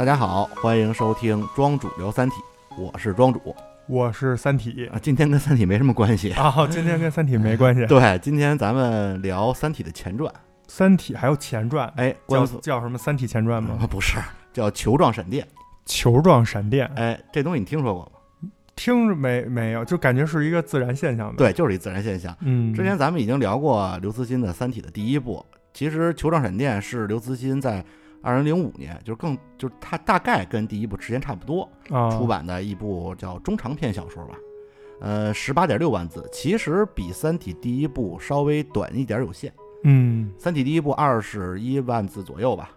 大家好，欢迎收听庄主聊三体，我是庄主我是三体啊。今天跟三体没什么关系，啊，今天跟三体没关系。对，今天咱们聊三体的前传，三体还有前传，哎，叫叫什么？三体前传吗？啊不是叫球状闪电，球状闪电，哎，这东西你听说过吗？听着没没有，就感觉是一个自然现象的。，对，就是一自然现象。嗯，之前咱们已经聊过刘慈欣的《三体》的第一部，其实球状闪电是刘慈欣在二零零五年，就是更就是他大概跟第一部时间差不多，啊出版的一部叫中长篇小说吧，呃，十八点六万字，其实比《三体》第一部稍微短一点儿有限，嗯《三体》第一部二十一万字左右吧。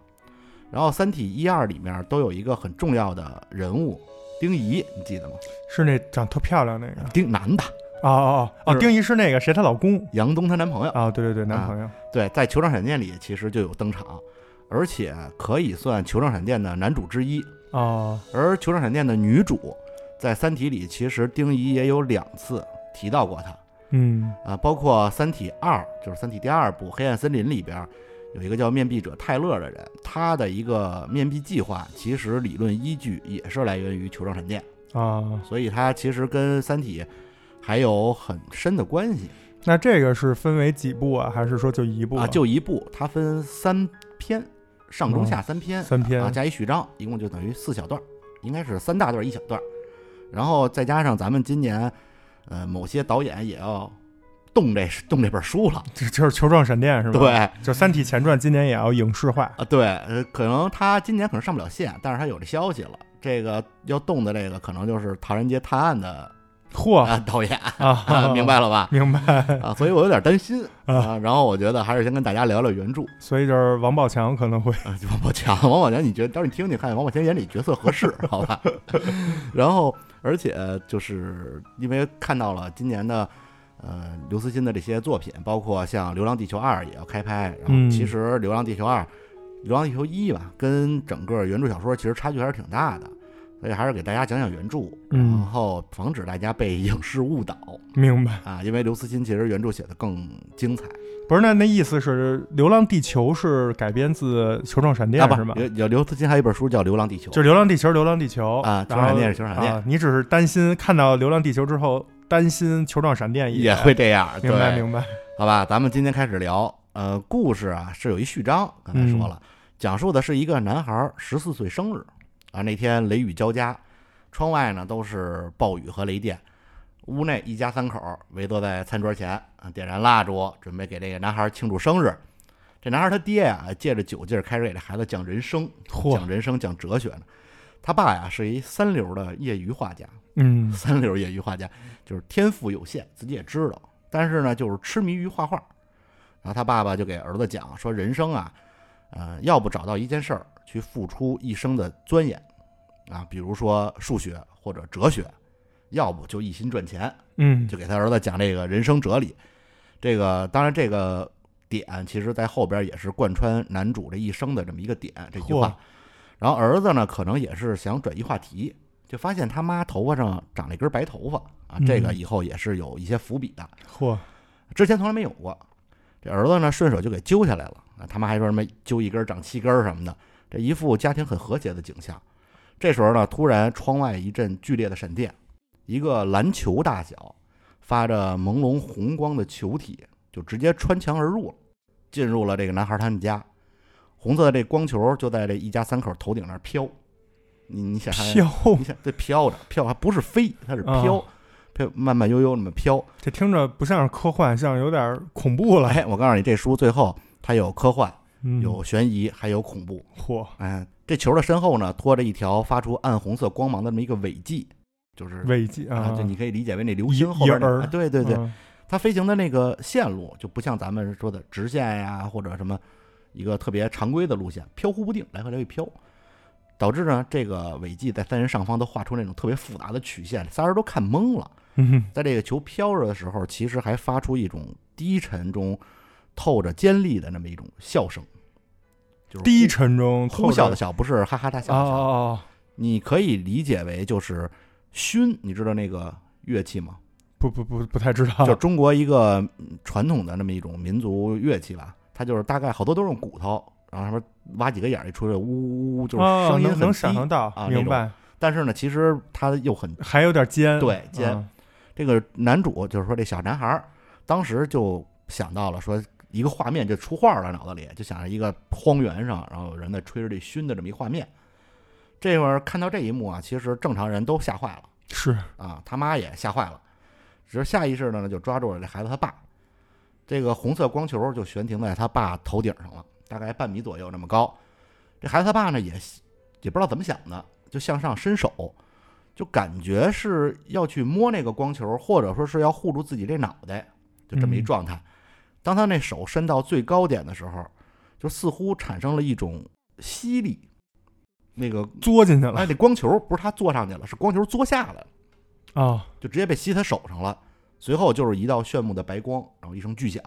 然后《三体》一二里面都有一个很重要的人物丁仪，你记得吗？是那长特漂亮那个。丁男的，哦哦哦哦，丁仪是那个谁她老公杨东她男朋友。啊？对对对，男朋友。对，在《球状闪电》里其实就有登场，而且可以算《球状闪电》的男主之一。哦而《球状闪电》的女主在《三体》里，其实丁仪也有两次提到过她。嗯啊，包括《三体二》，就是《三体》第二部《黑暗森林》里边有一个叫面壁者泰勒的人，他的一个面壁计划，其实理论依据也是来源于球状闪电，啊，所以它其实跟《三体》还有很深的关系那这个是分为几部啊？还是说就一部啊。就一部，它分三篇，上中下三篇，三篇啊，加一序章，一共就等于四小段儿，应该是三大段儿一小段儿，然后再加上咱们今年，呃，某些导演也要动这动这本书了，这就是球状闪电是吧？，对。就《三体》前传今年也要影视化。啊，对，呃，可能他今年可能上不了线，但是他有这消息了。这个要动的这个，可能就是《唐人街探案》的嚯啊导演，啊，明白了吧？明白。啊，所以我有点担心啊啊。然后我觉得还是先跟大家聊聊原著所以就是王宝强可能会啊。王宝强，王宝强，你觉得？到时候你听听看，王宝强演里角色合适，好吧？然后，而且就是因为看到了今年的。呃，刘慈欣的这些作品，包括像《流浪地球二》也要开拍，然后嗯其实《流浪地球二》流浪地球一》吧，跟整个原著小说其实差距还是挺大的，所以还是给大家讲讲原著，嗯然后防止大家被影视误导 明白。啊，因为刘慈欣其实原著写的更精彩不是，那那意思是《流浪地球》是改编自《球状闪电是吗？有有刘慈欣还有一本书叫《流浪地球》，就是《流浪地球》，《流浪地球》啊球然后闪电是球闪电啊，你只是担心看到《流浪地球》之后，担心球状闪电也会这样，明白明白。好吧，咱们今天开始聊，呃，故事啊是有一序章，刚才嗯说了，讲述的是一个男孩十四岁生日啊，那天雷雨交加，窗外呢都是暴雨和雷电，屋内一家三口围坐在餐桌前啊，点燃蜡烛，准备给这个男孩庆祝生日。这男孩他爹呀，借着酒劲儿开始给这孩子讲人生，讲人生，讲哲学呢。他爸呀是一三流的业余画家，嗯 三流业余画家，就是天赋有限，自己也知道，但是呢，就是痴迷于画画。然后他爸爸就给儿子讲说，人生啊，呃，要不找到一件事儿去付出一生的钻研啊，比如说数学或者哲学，要不就一心赚钱，嗯就给他儿子讲这个人生哲理。这个当然，这个点其实在后边也是贯穿男主这一生的这么一个点，这句话。然后儿子呢，可能也是想转移话题，就发现他妈头发上长了一根白头发啊，这个嗯以后也是有一些伏笔的，嚯之前从来没有过。这儿子呢，顺手就给揪下来了啊，他妈还说什么揪一根长七根儿什么的，这一副家庭很和谐的景象。这时候呢，突然窗外一阵剧烈的闪电，一个篮球大小、发着朦胧红光的球体就直接穿墙而入了，进入了这个男孩他们家。红色的这光球就在这一家三口头顶那儿飘，你你想象，飘，你想这飘着飘，还不是飞，它是啊飘，飘慢慢悠悠那么飘。这听着不像是科幻，像有点恐怖了。哎，我告诉你，这书最后它有科幻，嗯有悬疑，还有恐怖。嚯哎，这球的身后呢，拖着一条发出暗红色光芒的这么一个尾迹，就是尾迹啊，就你可以理解为那流一星后边儿哎对对对，嗯它飞行的那个线路就不像咱们说的直线呀，或者什么一个特别常规的路线，飘忽不定，来回来回飘，导致呢这个尾迹在三人上方都画出那种特别复杂的曲线，仨人都看懵了。嗯在这个球飘着的时候，其实还发出一种低沉中透着尖利的那么一种笑声，就是低沉中呼笑的的笑，不是哈哈大笑哦的笑。哦你可以理解为就是埙，你知道那个乐器吗？不不不不太知道，就中国一个嗯传统的那么一种民族乐器吧，它就是大概好多都是用骨头，然后上面挖几个眼儿一出来，呜呜呜，就是啊，声音很能想象到，啊明白，但是呢，其实它又很还有点尖，对尖。嗯这个男主就是说这小男孩儿，当时就想到了说一个画面就出画了，脑子里就想着一个荒原上，然后有人在吹着这熏的这么一画面。这会儿看到这一幕啊，其实正常人都吓坏了是，啊，他妈也吓坏了，只是下意识的呢就抓住了这孩子他爸，这个红色光球就悬停在他爸头顶上了，大概半米左右那么高。这孩子他爸呢也也不知道怎么想的，就向上伸手，就感觉是要去摸那个光球，或者说是要护住自己这脑袋，就这么一嗯状态。当他那手伸到最高点的时候，就似乎产生了一种吸力，那个作进去了哎，那光球不是他坐上去了，是光球坐下来了，啊，就直接被吸他手上了。随后就是一道炫目的白光，然后一声巨响。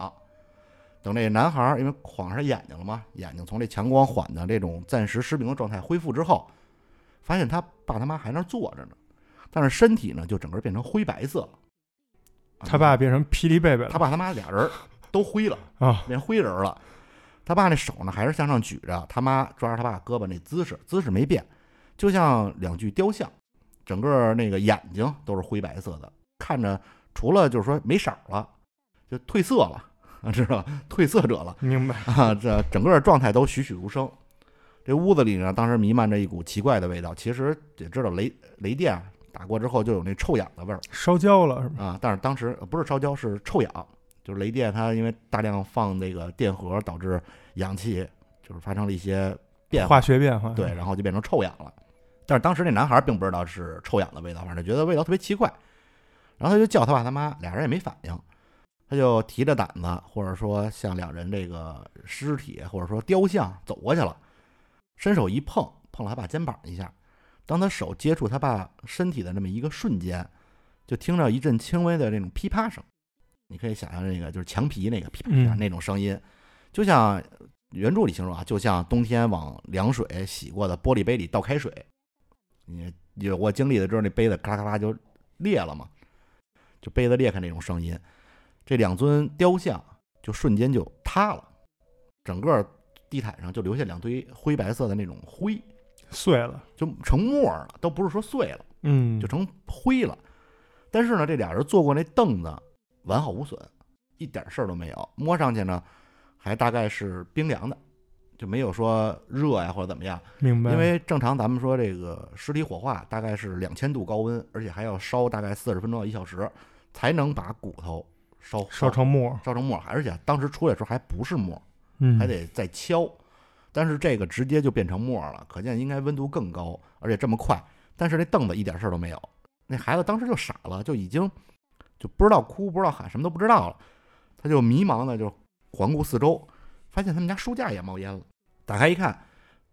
等这男孩儿因为晃上眼睛了嘛，眼睛从这强光缓的这种暂时失明的状态恢复之后，发现他爸他妈还那儿坐着呢，但是身体呢就整个变成灰白色了。啊他爸变成霹雳贝贝了，他爸他妈俩人都灰了，啊，变灰人了。他爸那手呢还是向上举着，他妈抓着他爸胳膊那姿势，姿势没变，就像两具雕像，整个那个眼睛都是灰白色的，看着除了就是说没色了，就褪色了，啊，知道吧褪色者了明白，啊，这整个状态都栩栩如生。这屋子里呢，当时弥漫着一股奇怪的味道。其实也知道雷雷电啊打过之后就有那臭氧的味儿，烧焦了是吧？啊，但是当时呃不是烧焦，是臭氧，就是雷电它因为大量放那个电荷，导致氧气就是发生了一些变化，化学变化，对，然后就变成臭氧了。但是当时那男孩并不知道是臭氧的味道，反正觉得味道特别奇怪，然后他就叫他爸他妈，俩人也没反应，他就提着胆子，或者说向两人这个尸体或者说雕像走过去了，伸手一碰，碰了他爸肩膀一下。当他手接触他爸身体的那么一个瞬间，就听到一阵轻微的那种噼啪声。你可以想象那个就是墙皮那个噼啪啪嗯那种声音，就像原著里形容啊，就像冬天往凉水洗过的玻璃杯里倒开水。你有过经历的知道那杯子咔啦咔啦就裂了嘛，就杯子裂开那种声音。这两尊雕像就瞬间就塌了，整个地毯上就留下两堆灰白色的那种灰，碎了，就成沫了，都不是说碎了，嗯，就成灰了。但是呢，这俩人坐过那凳子完好无损，一点事儿都没有。摸上去呢，还大概是冰凉的，就没有说热呀或者怎么样。明白，因为正常咱们说这个尸体火化大概是两千度高温，而且还要烧大概四十分钟到一小时，才能把骨头烧烧成沫，烧成沫，而且当时出来的时候还不是沫，嗯，还得再敲。但是这个直接就变成沫了，可见应该温度更高，而且这么快。但是那凳子一点事儿都没有，那孩子当时就傻了，就已经就不知道哭不知道喊，什么都不知道了。他就迷茫的就环顾四周，发现他们家书架也冒烟了。打开一看，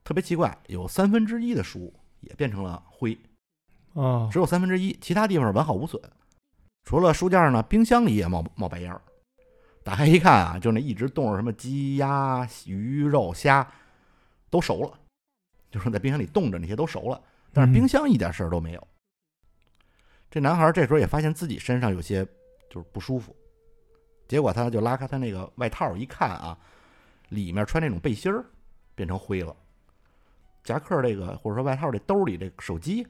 特别奇怪，有三分之一的书也变成了灰，啊，只有三分之一，其他地方完好无损。除了书架呢，冰箱里也冒冒白烟儿。打开一看啊，就那一直冻着什么鸡鸭鱼肉虾，都熟了，就是在冰箱里冻着那些都熟了，但是冰箱一点事儿都没有。这男孩这时候也发现自己身上有些就是不舒服，结果他就拉开他那个外套一看啊，里面穿那种背心儿变成灰了，夹克这个或者说外套这兜里这手机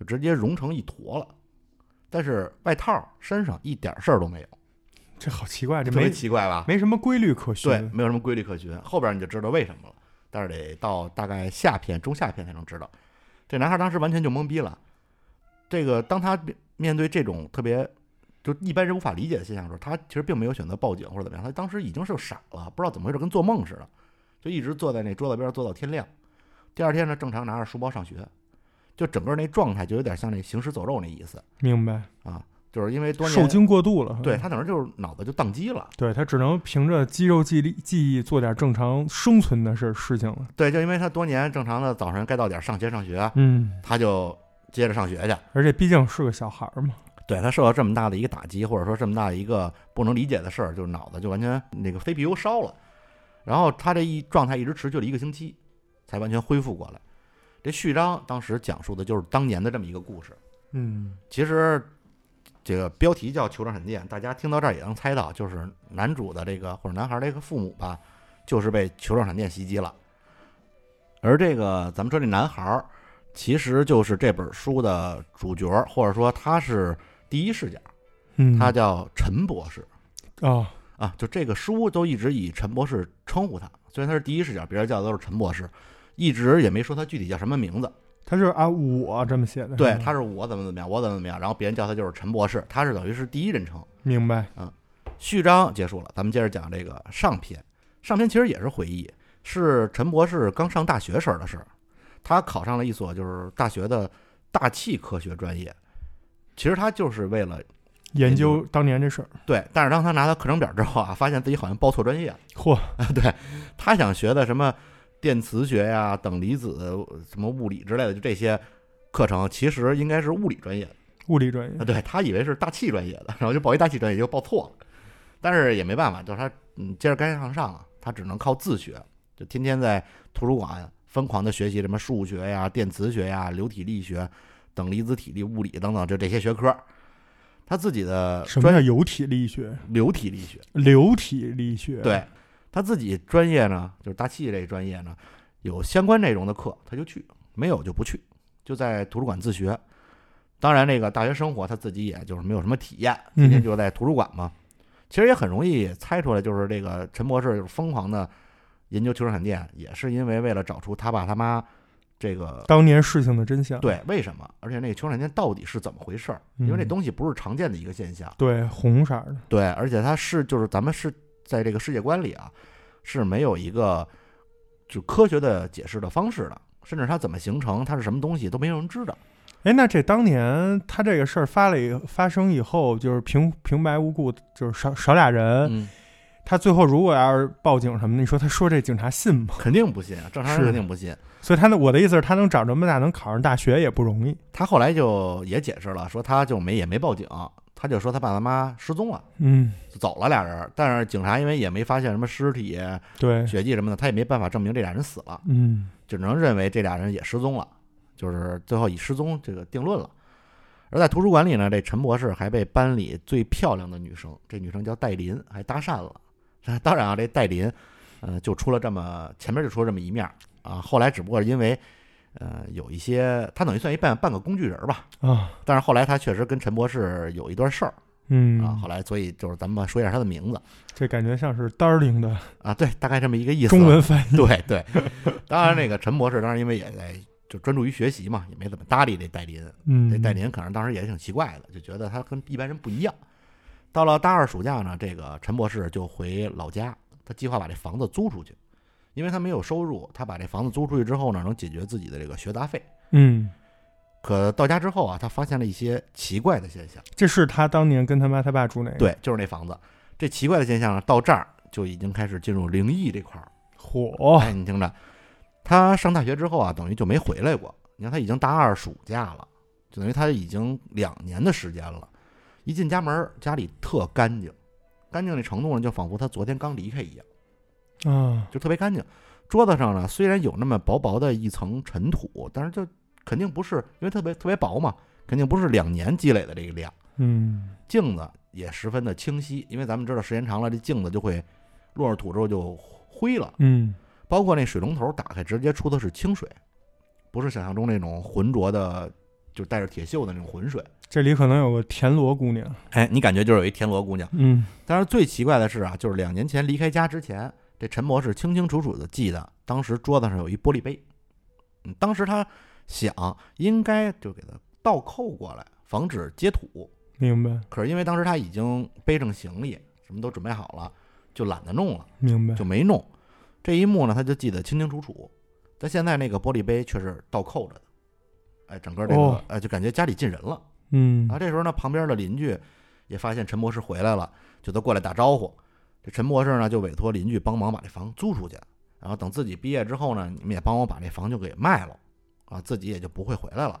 就直接融成一坨了，但是外套身上一点事儿都没有，这好奇怪，这没奇怪吧？没什么规律可循，对，没有什么规律可循。后边你就知道为什么了，但是得到大概下篇、中下篇才能知道。这男孩当时完全就懵逼了。这个当他面面对这种特别就一般人无法理解的现象的时候，他其实并没有选择报警或者怎么样，他当时已经是傻了，不知道怎么回事，跟做梦似的，就一直坐在那桌子边坐到天亮。第二天呢，正常拿着书包上学，就整个那状态就有点像那行尸走肉那意思明白，啊，就是因为多年受惊过度了，对他等于就是脑子就宕机了。对他只能凭着肌肉记忆记忆做点正常生存的事事情了。对，就因为他多年正常的早晨该到点上学上学，嗯，他就接着上学去。而且毕竟是个小孩儿嘛，对他受到这么大的一个打击，或者说这么大的一个不能理解的事儿，就是脑子就完全那个非皮油烧了。然后他这一状态一直持续了一个星期，才完全恢复过来。这序章当时讲述的就是当年的这么一个故事。嗯，其实这个标题叫《球状闪电》，大家听到这儿也能猜到，就是男主的这个或者男孩儿这个父母吧，就是被球状闪电袭击了。而这个咱们说这男孩儿，其实就是这本书的主角，或者说他是第一视角，嗯，他叫陈博士哦，啊。就这个书都一直以陈博士称呼他，虽然他是第一视角，别人叫的都是陈博士，一直也没说他具体叫什么名字。他是按我这么写的，对，他是我怎么怎么样，我怎么怎么样，然后别人叫他就是陈博士，他是等于是第一人称。明白，嗯序章结束了，咱们接着讲这个上篇。上篇其实也是回忆，是陈博士刚上大学时候的事儿。他考上了一所就是大学的大气科学专业，其实他就是为了研究当年这事儿，对，但是当他拿到课程表之后啊，发现自己好像报错专业了。嚯，对他想学的什么电磁学呀、等离子、什么物理之类的，就这些课程，其实应该是物理专业的。物理专业啊，，对他以为是大气专业的，然后就报一大气专业，就报错了。但是也没办法，就是他嗯接着该上上啊，他只能靠自学，就天天在图书馆疯狂的学习什么数学呀、电磁学呀、流体力学、等离子体力、物理等等，就这些学科。他自己的什么专叫有体力学？流体力学，流体力学，对他自己专业呢，就是大气这个专业呢，有相关内容的课他就去，没有就不去，就在图书馆自学。当然，那个大学生活他自己也就是没有什么体验，天天就在图书馆嘛。其实也很容易猜出来，就是这个陈博士就是疯狂的研究球状闪电，也是因为为了找出他爸他妈这个当年事情的真相，对为什么，而且那个球状闪电到底是怎么回事儿？因为这嗯东西不是常见的一个现象。对，红色儿的，对，而且它是就是咱们是在这个世界观里啊，是没有一个就科学的解释的方式的，甚至它怎么形成，它是什么东西都没有人知道。哎，那这当年他这个事儿发了以发生以后，就是平平白无故就是少少俩人，嗯，他最后如果要是报警什么的，你说他说这警察信吗？肯定不信啊，正常人肯定不信。所以他那我的意思是，他能长这么大能考上大学也不容易。他后来就也解释了，说他就没也没报警，他就说他爸他妈失踪了，嗯，就走了俩人。但是警察因为也没发现什么尸体、对，血迹什么的，他也没办法证明这俩人死了，嗯只能认为这俩人也失踪了，就是最后以失踪这个定论了。而在图书馆里呢，这陈博士还被班里最漂亮的女生，这女生叫戴琳，还搭讪了。当然啊，这戴琳，呃，就出了这么前面就出了这么一面儿啊。后来只不过是因为，呃，有一些他等于算一半半个工具人吧。啊，但是后来他确实跟陈博士有一段事儿嗯啊。后来所以就是咱们说一下他的名字这感觉像是 darling 的啊，对，大概这么一个意思。中文翻译。对对，当然那个陈博士当然因为也在就专注于学习嘛，也没怎么搭理这戴琳。嗯，这戴琳可能当时也挺奇怪的，就觉得他跟一般人不一样。到了大二暑假呢，这个陈博士就回老家，他计划把这房子租出去，因为他没有收入，他把这房子租出去之后呢，能解决自己的这个学杂费。嗯，可到家之后啊，他发现了一些奇怪的现象。这是他当年跟他妈他爸住那个。，对，就是那房子。这奇怪的现象呢，到这儿就已经开始进入灵异这块儿。火，哎，你听着，他上大学之后啊，等于就没回来过。你看，他已经大二暑假了，就等于他已经两年的时间了。一进家门儿，家里特干净，干净的程度呢，就仿佛他昨天刚离开一样，啊，就特别干净。桌子上呢，虽然有那么薄薄的一层尘土，但是就肯定不是，因为特别特别薄嘛，肯定不是两年积累的这个量。嗯，镜子也十分的清晰，因为咱们知道时间长了，这镜子就会落上土之后就灰了。嗯，包括那水龙头打开，直接出的是清水，不是想象中那种浑浊的，就带着铁锈的那种浑水。这里可能有个田螺姑娘。哎，你感觉就是有一田螺姑娘。嗯，但是最奇怪的是啊，就是两年前离开家之前，这陈博士清清楚楚的记得，当时桌子上有一玻璃杯。嗯，当时他想应该就给它倒扣过来，防止接土。明白，可是因为当时他已经背上行李，什么都准备好了，就懒得弄了。明白就。没弄。这一幕呢，他就记得清清楚楚。但现在那个玻璃杯却是倒扣着的，哎，整个这个、哦哎，就感觉家里进人了。嗯啊，这时候呢，旁边的邻居也发现陈博士回来了，就都过来打招呼。这陈博士呢，就委托邻居帮忙把这房租出去，然后等自己毕业之后呢，你们也帮我把这房就给卖了，啊，自己也就不会回来了。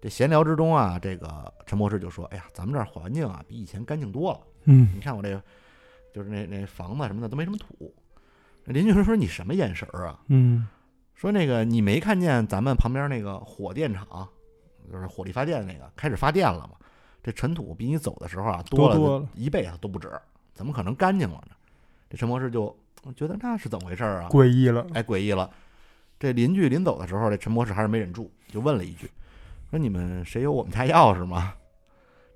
这闲聊之中啊，这个陈博士就说：“哎呀，咱们这儿环境啊，比以前干净多了。”嗯你看我这，就是那那房子什么的都没什么土。邻居说说你什么眼神儿啊？嗯说那个你没看见咱们旁边那个火电厂，就是火力发电那个开始发电了嘛？这尘土比你走的时候啊多了一倍啊都不止，怎么可能干净了呢？这陈博士就觉得那是怎么回事儿啊？诡异了。哎，诡异了。这邻居临走的时候，这陈博士还是没忍住，就问了一句：“说你们谁有我们家钥匙吗？”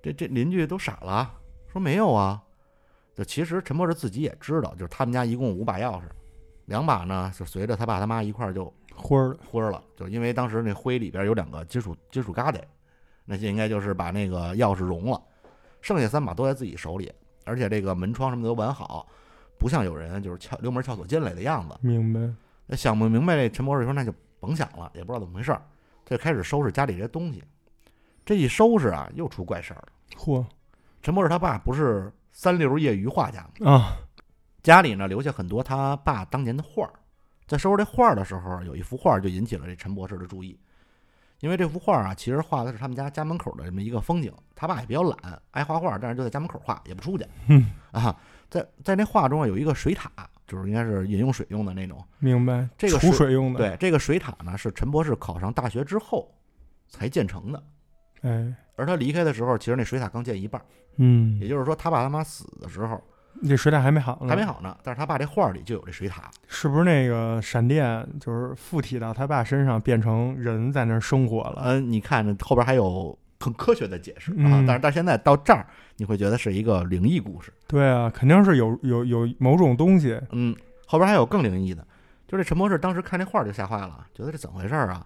这这邻居都傻了，说没有啊。就其实陈博士自己也知道，就是他们家一共五把钥匙，两把呢就随着他爸他妈一块儿就灰儿灰儿了，就因为当时那灰里边有两个金属金属疙瘩，那些应该就是把那个钥匙融了，剩下三把都在自己手里，而且这个门窗什么的都完好，不像有人就是撬溜门撬锁进来的样子。明白。那想不明白，这陈博士说那就甭想了，也不知道怎么回事儿，他就开始收拾家里这些东西。这一收拾啊，又出怪事儿了。嚯陈博士他爸不是三流业余画家吗？啊，家里呢留下很多他爸当年的画儿，在收拾这画儿的时候，有一幅画儿就引起了这陈博士的注意，因为这幅画儿啊，其实画的是他们家家门口的这么一个风景。他爸也比较懒，爱画画，但是就在家门口画，也不出去。嗯啊，在在那画中啊有一个水塔，就是应该是饮用水用的那种。明白。这个储水用的。，对，这个水塔呢是陈博士考上大学之后才建成的，哎，而他离开的时候，其实那水塔刚建一半儿，嗯也，就是说他爸他妈死的时候这水塔还没好呢，还没。好呢，但是他爸这画儿里就有这水塔。是不是那个闪电就是附体到他爸身上，变成人在那儿生活了？嗯，你看这后边还有很科学的解释啊，嗯但是到现在到这儿，你会觉得是一个灵异故事。对啊，肯定是有有有某种东西。嗯，后边还有更灵异的，就这陈博士当时看这画儿就吓坏了，觉得这怎么回事儿啊？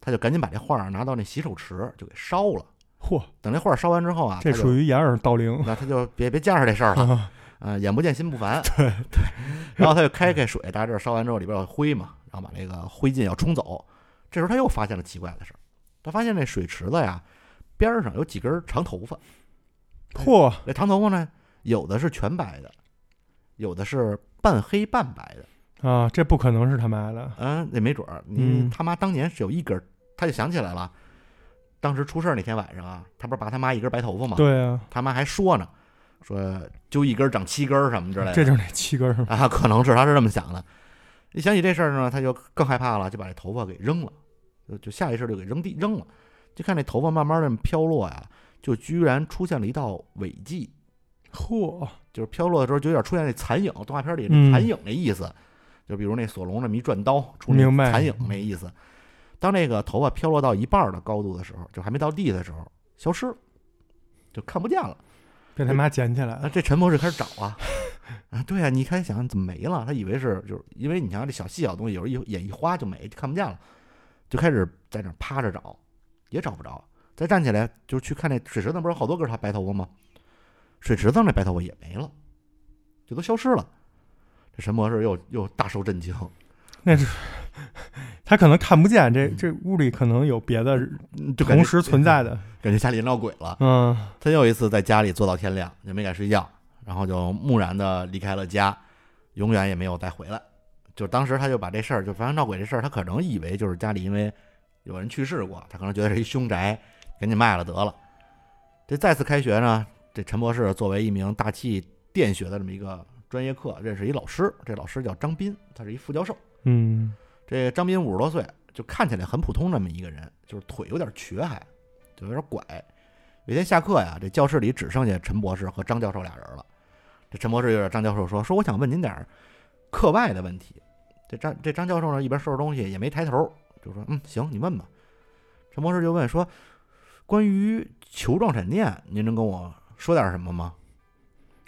他就赶紧把这画儿拿到那洗手池就给烧了。嚯，等这画儿烧完之后啊，这属于掩耳盗铃。那他就别别加上这事儿了。啊啊，眼不见心不烦。对 对，然后他就开开水，大家这烧完之后里边有灰嘛，然后把那个灰烬要冲走。这时候他又发现了奇怪的事儿，他发现那水池子呀边儿上有几根长头发，嚯，那长头发呢有的是全白的，有的是半黑半白的。啊，这不可能是他妈的。嗯，那没准儿，你嗯他妈当年是有一根儿，他就想起来了，当时出事儿那天晚上啊，他不是拔他妈一根白头发吗？对啊，他妈还说呢，说揪一根儿长七根儿什么之类的。这就是那七根儿。啊，可能是他是这么想的。一想起这事儿呢，他就更害怕了，就把这头发给扔了，就就下意识就给扔地扔了。就看这头发慢慢的飘落呀，就居然出现了一道尾迹，嚯，就是飘落的时候就有点出现那残影，动画片里嗯那残影那意思，就比如那索隆那么一转刀出那残影那意思。当那个头发飘落到一半儿的高度的时候，就还没到地的时候，消失了，就看不见了。被他妈捡起来啊，了。这陈博士开始找啊，啊，对啊，你开始想怎么没了？他以为是就是因为你想这小细小东西，有时候一眼一花就没，就看不见了，就开始在那儿趴着找，也找不着。再站起来就是去看那水池子，不是有好多根他白头发吗？水池子那白头发也没了，就都消失了。这陈博士又又大受震惊，那是 他可能看不见，这这屋里可能有别的同时存在的。感觉家里闹鬼了。嗯，他又一次在家里坐到天亮，也没敢睡觉，然后就木然的离开了家，永远也没有再回来。就当时他就把这事儿，就发生闹鬼这事儿，他可能以为就是家里因为有人去世过，他可能觉得是一凶宅，赶紧卖了得了。这再次开学呢，这陈博士作为一名大气电学的这么一个专业课，认识一老师，这老师叫张斌，他是一副教授。嗯，这张斌五十多岁，就看起来很普通这么一个人，就是腿有点瘸，还就有点拐。有一天下课呀，这教室里只剩下陈博士和张教授俩人了。这陈博士有点张教授说：“说我想问您点儿课外的问题。”这张这张教授呢，一边收拾东西也没抬头，就说：“嗯，行，你问吧。”陈博士就问说：“关于球状闪电，您能跟我说点什么吗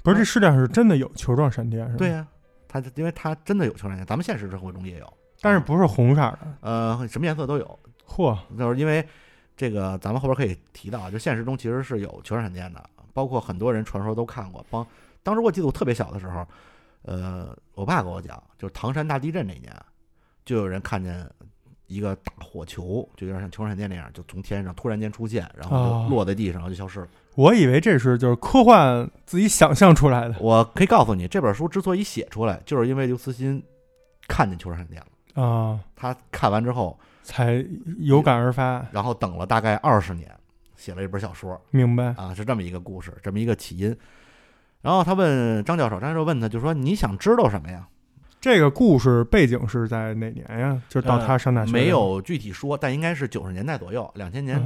不是，这世界上是真的有球状闪电？”是吗？对呀、他因为他真的有球状闪电，咱们现实生活中也有，但是不是红色的。呃什么颜色都有。嚯，就是因为这个，咱们后边可以提到，就现实中其实是有球状闪电的，包括很多人传说都看过。帮当时我记得我特别小的时候，呃，我爸跟我讲，就是唐山大地震那年，就有人看见一个大火球，就有点像球状闪电那样，就从天上突然间出现，然后落在地上，然后就消失了。我以为这是就是科幻自己想象出来的我可以告诉你，这本书之所以写出来，就是因为刘慈欣看见球状闪电了，啊，他看完之后，才有感而发。然后等了大概二十年，写了一本小说。明白？啊，是这么一个故事，这么一个起因。然后他问张教授，张教授问他，就说你想知道什么呀？这个故事背景是在哪年呀？就到他上大学、没。有具体说，但应该是九十年代左右，两千年。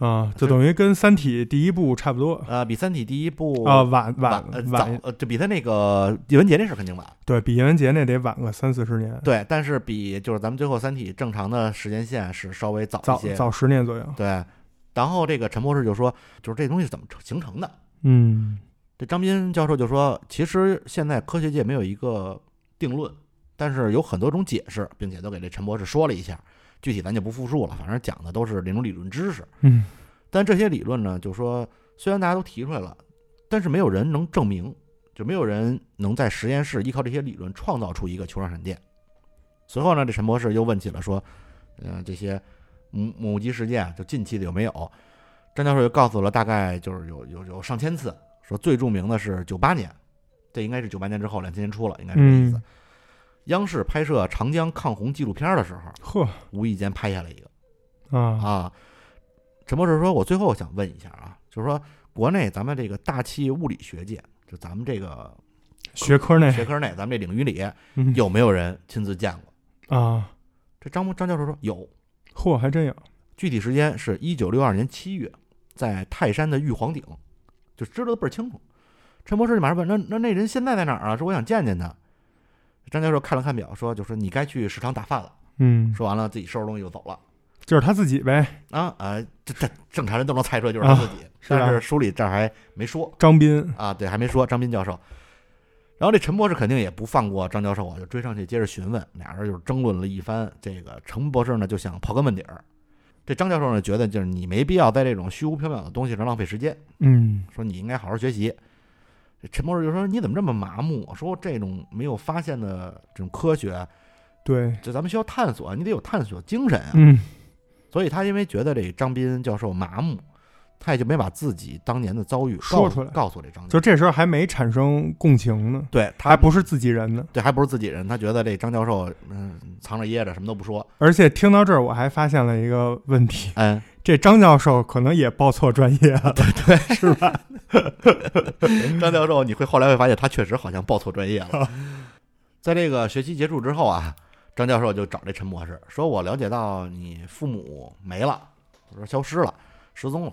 嗯啊，就等于跟《三体》第一部差不多呃，比《三体》第一部啊，晚晚呃晚早，呃，就比他那个叶文洁那事儿肯定晚。对比叶文洁那得晚个三四十年，对，但是比就是咱们最后《三体》正常的时间线是稍微早一些。早早十年左右。对，然后这个陈博士就说，就是这东西是怎么成形成的？嗯这张斌教授就说，其实现在科学界没有一个定论，但是有很多种解释，并且都给这陈博士说了一下。具体咱就不复述了，反正讲的都是那种理论知识。嗯但这些理论呢，就说虽然大家都提出来了，但是没有人能证明，就没有人能在实验室依靠这些理论创造出一个球状闪电。随后呢，这陈博士又问起了说，呃，这些目目击事件，就近期的有没有？张教授又告诉了大概就是有有有上千次，说最著名的是九八年，这应该是九八年之后，两千年初了，应该是这意思。嗯央视拍摄长江抗洪纪录片的时候，呵无意间拍下来一个。啊啊，陈博士说：“我最后想问一下啊，就是说国内咱们这个大气物理学界，就咱们这个学科内学科内，咱们这领域里嗯有没有人亲自见过啊，？”这张张教授说有，嚯还真有具体时间是一九六二年七月，在泰山的玉皇顶，就知道的倍儿清楚。陈博士就马上问：“那那那人现在在哪儿啊？说我想见见他。”张教授看了看表，说：“就说你该去食堂打饭了。”嗯，说完了，自己收拾东西就走了。就是他自己呗，啊啊，这这正常人都能猜出来就是他自己，是啊但是书里这儿还没说。张斌啊，对，还没说张斌教授。然后这陈博士肯定也不放过张教授啊，就追上去接着询问，俩人就是争论了一番。这个陈博士呢就想刨根问底儿，这张教授呢觉得就是你没必要在这种虚无缥缈的东西上浪费时间，嗯说你应该好好学习。这陈博士就说你怎么这么麻木？说这种没有发现的这种科学，对就咱们需要探索，你得有探索精神啊。嗯所以他因为觉得这张斌教授麻木，他也就没把自己当年的遭遇说出来告诉这张教授。就这时候还没产生共情呢，对他还不是自己人呢。对还不是自己人，他觉得这张教授嗯藏着掖着什么都不说，而且听到这儿，我还发现了一个问题，嗯，这张教授可能也报错专业了，对 是吧？张教授你会后来会发现他确实好像报错专业了。在这个学期结束之后啊，张教授就找这陈博士说：“我了解到你父母没了，我说消失了，失踪了，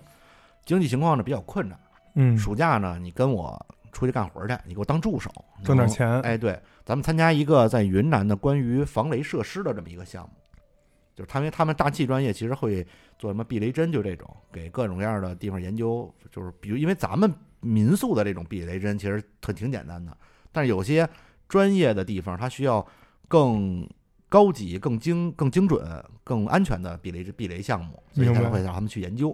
经济情况呢比较困难，嗯，暑假呢你跟我出去干活去，你给我当助手，挣点钱，哎，对，咱们参加一个在云南的关于防雷设施的这么一个项目，就是他们他们大气专业其实会做什么避雷针，就这种给各种各样的地方研究，就是比如因为咱们民宿的这种避雷针其实很挺简单的，但是有些专业的地方它需要更高级、更精、更精准、更安全的避雷避雷项目，所以才会让他们去研究，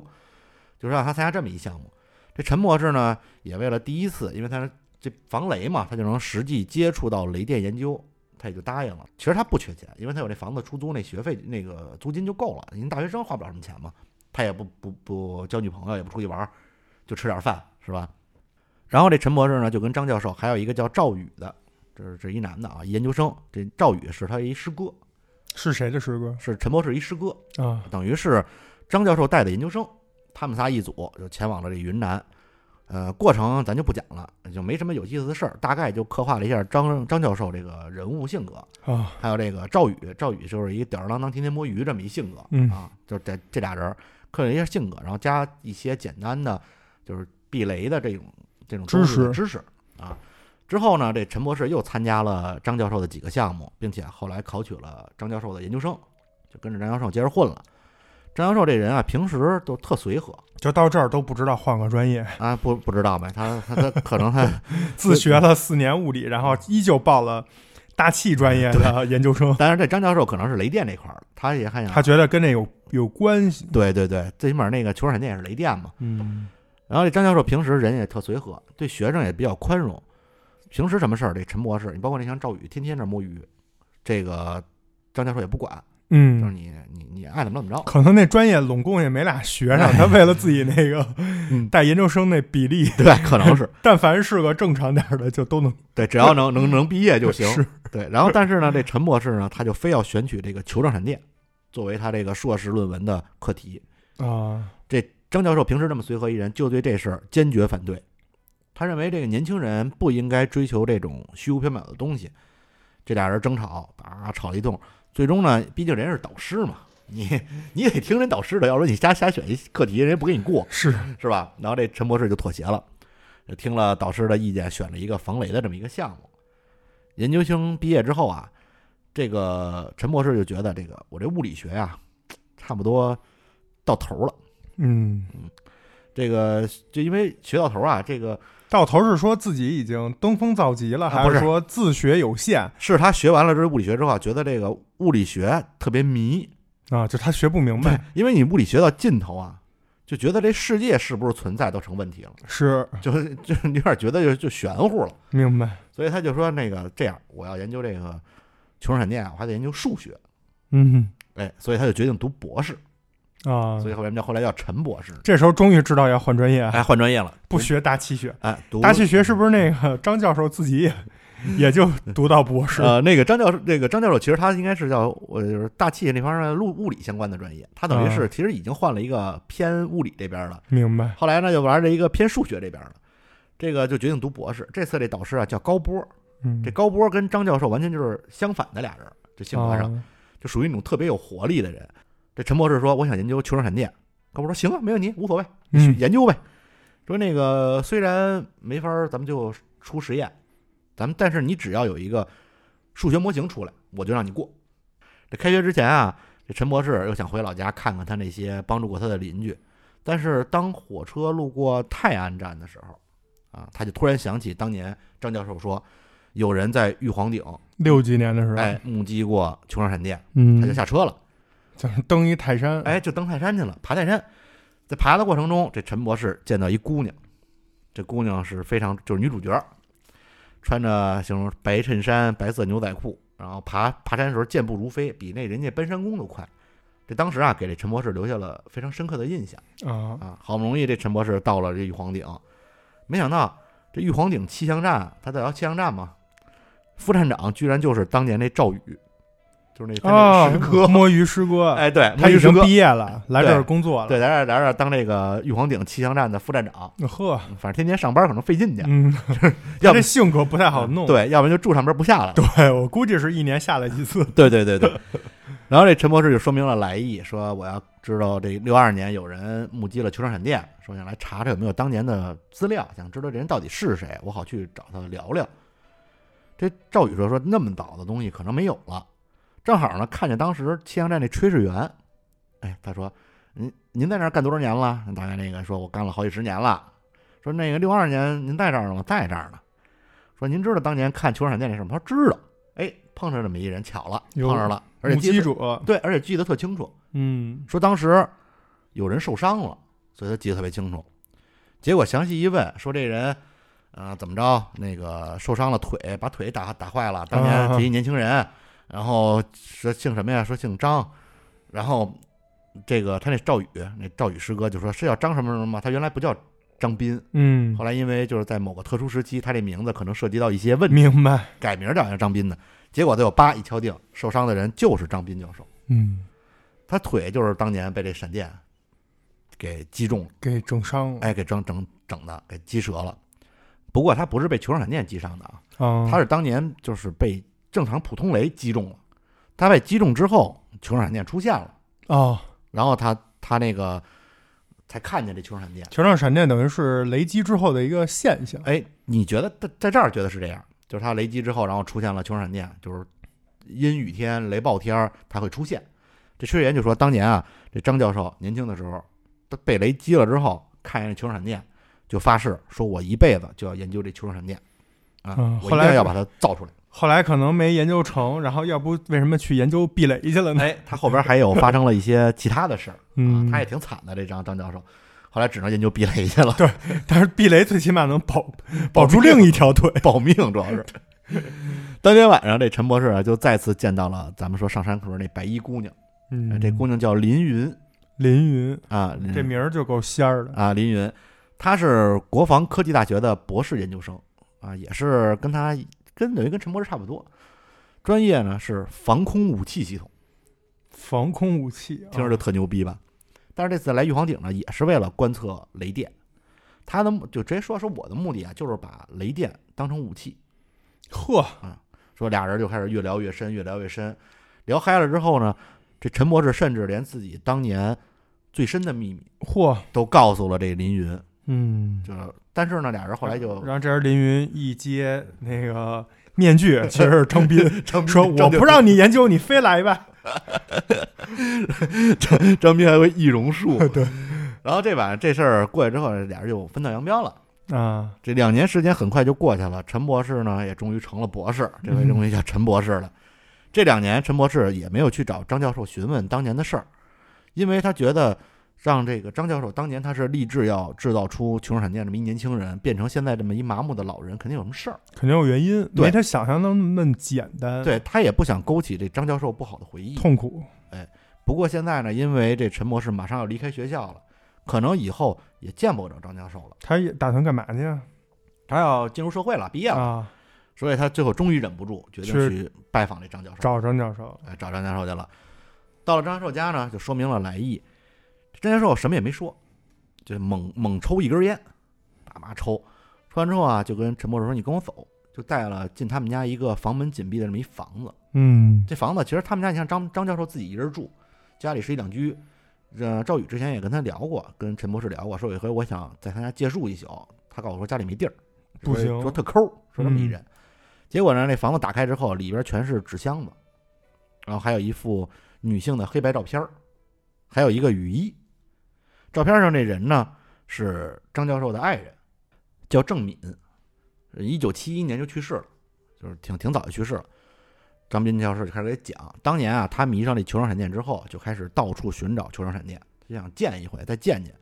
就是让他参加这么一项目。这陈博士呢，也为了第一次，因为他这防雷嘛，他就能实际接触到雷电研究，他也就答应了。其实他不缺钱，因为他有这房子出租那学费那个租金就够了，因为大学生花不了什么钱嘛。他也不不不交女朋友，也不出去玩儿，就吃点饭，是吧？然后这陈博士呢，就跟张教授还有一个叫赵宇的，这是这一男的啊，一研究生。这赵宇是他一师哥，是谁的师哥是陈博士一师哥，啊？等于是张教授带的研究生，他们仨一组就前往了这云南。呃，过程咱就不讲了，就没什么有意思的事儿，大概就刻画了一下张张教授这个人物性格，啊，还有这个赵宇，赵宇就是一个吊儿郎当、天天摸鱼这么一性格，嗯啊，就是这这俩人刻了一下性格，然后加一些简单的就是避雷的这种这种知识知识啊。之后呢，这陈博士又参加了张教授的几个项目，并且后来考取了张教授的研究生，就跟着张教授接着混了。张教授这人啊，平时都特随和就到这儿都不知道换个专业，啊，不不知道呗，他他他可能他 自学了四年物理，然后依旧报了大气专业的研究生。但是这张教授可能是雷电这块儿的，他也还想他觉得跟这有有关系。对对对，最起码那个球闪电也是雷电嘛。嗯然后这张教授平时人也特随和，对学生也比较宽容。平时什么事儿，这陈博士，你包括那像赵宇，天天这摸鱼，这个张教授也不管，就是嗯，你你你爱怎么着怎么着。可能那专业拢共也没俩学上，他为了自己那个嗯带研究生那比例，对，可能是但凡是个正常点儿的，就都能对，只要能能能毕业就行。是对，然后但是呢，这陈博士呢，他就非要选取这个球状闪电作为他这个硕士论文的课题。啊，这张教授平时这么随和一人，就对这事儿坚决反对。他认为这个年轻人不应该追求这种虚无缥缈的东西。这俩人争吵，啊，吵一通，最终呢，毕竟人是导师嘛，你你得听人导师的，要说你瞎瞎选一课题，人家不给你过，是是吧？然后这陈博士就妥协了，听了导师的意见，选了一个防雷的这么一个项目。研究生毕业之后啊，这个陈博士就觉得这个我这物理学呀、差不多到头了。嗯，这个就因为学到头啊，这个到头是说自己已经登峰造极了，还是说自学有限是他学完了这物理学之后啊，觉得这个物理学特别迷，啊？就他学不明白，因为你物理学到尽头啊，就觉得这世界是不是存在都成问题了，是就就有点觉得就就玄乎了。明白。所以他就说那个这样，我要研究这个穷人闪电啊，我还得研究数学。嗯哎，所以他就决定读博士，啊，所以后来叫后来叫陈博士。这时候终于知道要换专业，哎，换专业了，不学大气学。哎，读大气学是不是那个张教授自己也 也就读到博士？呃，那个张教授，这个张教授其实他应该是叫我就是大气那方面物物理相关的专业，他等于是啊其实已经换了一个偏物理这边了，明白。后来呢就玩了一个偏数学这边了，这个就决定读博士。这次这导师啊叫高波，嗯，这高波跟张教授完全就是相反的俩人，这性格上啊就属于那种特别有活力的人。这陈博士说我想研究球状闪电，高博说行啊，没问题，无所谓，你去嗯研究呗。说那个虽然没法儿，咱们就出实验，咱们但是你只要有一个数学模型出来，我就让你过。这开学之前啊，这陈博士又想回老家看看他那些帮助过他的邻居，但是当火车路过泰安站的时候，啊，他就突然想起当年张教授说，有人在玉皇顶六几年的时候，哎目击过球状闪电，嗯，他就下车了。就 是登一泰山，哎，就登泰山去了，爬泰山。在爬的过程中，这陈博士见到一姑娘，这姑娘是非常就是女主角，穿着形容白衬衫、白色牛仔裤，然后爬爬山的时候健步如飞，比那人家搬山工都快。这当时啊，给这陈博士留下了非常深刻的印象啊，啊。好不容易这陈博士到了这玉皇顶，没想到这玉皇顶气象站，他在叫气象站嘛，副站长居然就是当年那赵宇，就是那他那啊师哥。摸鱼师哥，哎，对，他已经毕业了，来这儿工作了。对，来这儿来这儿当这个玉皇顶气象站的副站长，呵，反正天天上班可能费劲去，嗯，要不这性格不太好弄。对，要不然就住上边不下来。对，我估计是一年下来几次。对对对对。然后这陈博士就说明了来意，说我要知道这六二年有人目击了球状闪电，说想来查查有没有当年的资料，想知道这人到底是谁，我好去找他聊聊。这赵宇说说那么早的东西可能没有了，正好呢看见当时气象站那炊事员，哎，他说您您在那儿干多少年了？大概那个说我干了好几十年了。说那个六二年您在这儿呢吗？在这儿呢。说您知道当年看球状闪电那事儿吗？他说知道。哎，碰上这么一人，巧了，碰上了，而且记得对，而且记得特清楚。嗯，说当时有人受伤了，所以他记得特别清楚。结果详细一问，说这人，呃，怎么着？那个受伤了腿，把腿打打坏了。当年啊这一年轻人，然后说姓什么呀？说姓张。然后这个他那赵宇，那赵宇师哥就说是叫张什么什么吗？他原来不叫张斌，嗯，后来因为就是在某个特殊时期，他这名字可能涉及到一些问题，明白。改名叫张斌的。结果最后叭一敲定，受伤的人就是张斌教授。嗯，他腿就是当年被这闪电给击中了，给整伤了。哎，给整整整的给击折了。不过他不是被球状闪电击伤的啊，啊，他是当年就是被正常普通雷击中了。他被击中之后，球状闪电出现了，哦，然后他他那个才看见这球状闪电。球状闪电等于是雷击之后的一个现象。哎，你觉得在在这儿觉得是这样？就是他雷击之后，然后出现了球状闪电，就是阴雨天、雷暴天儿它会出现。这薛岩就说，当年啊，这张教授年轻的时候，他被雷击了之后，看见这球状闪电，就发誓说，我一辈子就要研究这球状闪电啊，我一嗯后来定要把它造出来。后来可能没研究成，然后要不为什么去研究避雷去了呢？哎，他后边还有发生了一些其他的事儿 啊嗯，他也挺惨的。这张张教授后来只能研究避雷去了，对但是避雷最起码能保 保住另一条腿。保命主要是。当天晚上，这陈博士啊就再次见到了咱们说上山口那白衣姑娘，嗯，这姑娘叫林云林云啊，林这名儿就够仙儿的。啊林云，她是国防科技大学的博士研究生啊，也是跟她跟等于跟陈博士差不多，专业呢是防空武器系统，防空武器，啊听着就特牛逼吧？但是这次来玉皇顶呢，也是为了观测雷电。他的目就直接说说我的目的啊，就是把雷电当成武器。呵，说俩人就开始越聊越深，越聊越深。聊嗨了之后呢，这陈博士甚至连自己当年最深的秘密嚯，都告诉了这林云，嗯，就是但是呢，俩人后来就然后这人林云一接那个面具，其实是张斌 张说：“我不让你研究，你非来吧。张张斌还会易容术，对。然后这晚这事儿过去之后，俩人就分道扬镳了。”啊，这两年时间很快就过去了，陈博士呢也终于成了博士，这回终于叫陈博士了。这两年，陈博士也没有去找张教授询问当年的事儿，因为他觉得让这个张教授当年他是立志要制造出球状闪电这么一年轻人，变成现在这么一麻木的老人，肯定有什么事儿。肯定有原因，对没他想象的那么简单。，对他也不想勾起这张教授不好的回忆。痛苦。哎不过现在呢，因为这陈博士马上要离开学校了，可能以后也见不着张教授了，他也打算干嘛去啊？他要进入社会了，毕业了，啊，所以他最后终于忍不住，决定去去拜访这张教授。找张教授。哎，找张教授去了。到了张教授家呢，就说明了来意。张教授什么也没说，就猛猛抽一根烟，大麻抽。抽完之后啊，就跟陈博士说：“你跟我走。”就带了进他们家一个房门紧闭的这么一房子。嗯这房子其实他们家，你像张张教授自己一人住，家里是一两居。呃，赵宇之前也跟他聊过，跟陈博士聊过，说有一回我想在他家借宿一宿，他告诉我说家里没地儿，说不行说特抠，说这么一嗯人。结果呢，那房子打开之后，里边全是纸箱子，然后还有一副女性的黑白照片儿还有一个雨衣。照片上这人呢是张教授的爱人，叫郑敏，一九七一年就去世了，就是挺挺早就去世了。张斌教授就开始给讲，当年啊，他迷上这球状闪电之后，就开始到处寻找球状闪电，就想见一回，再见见。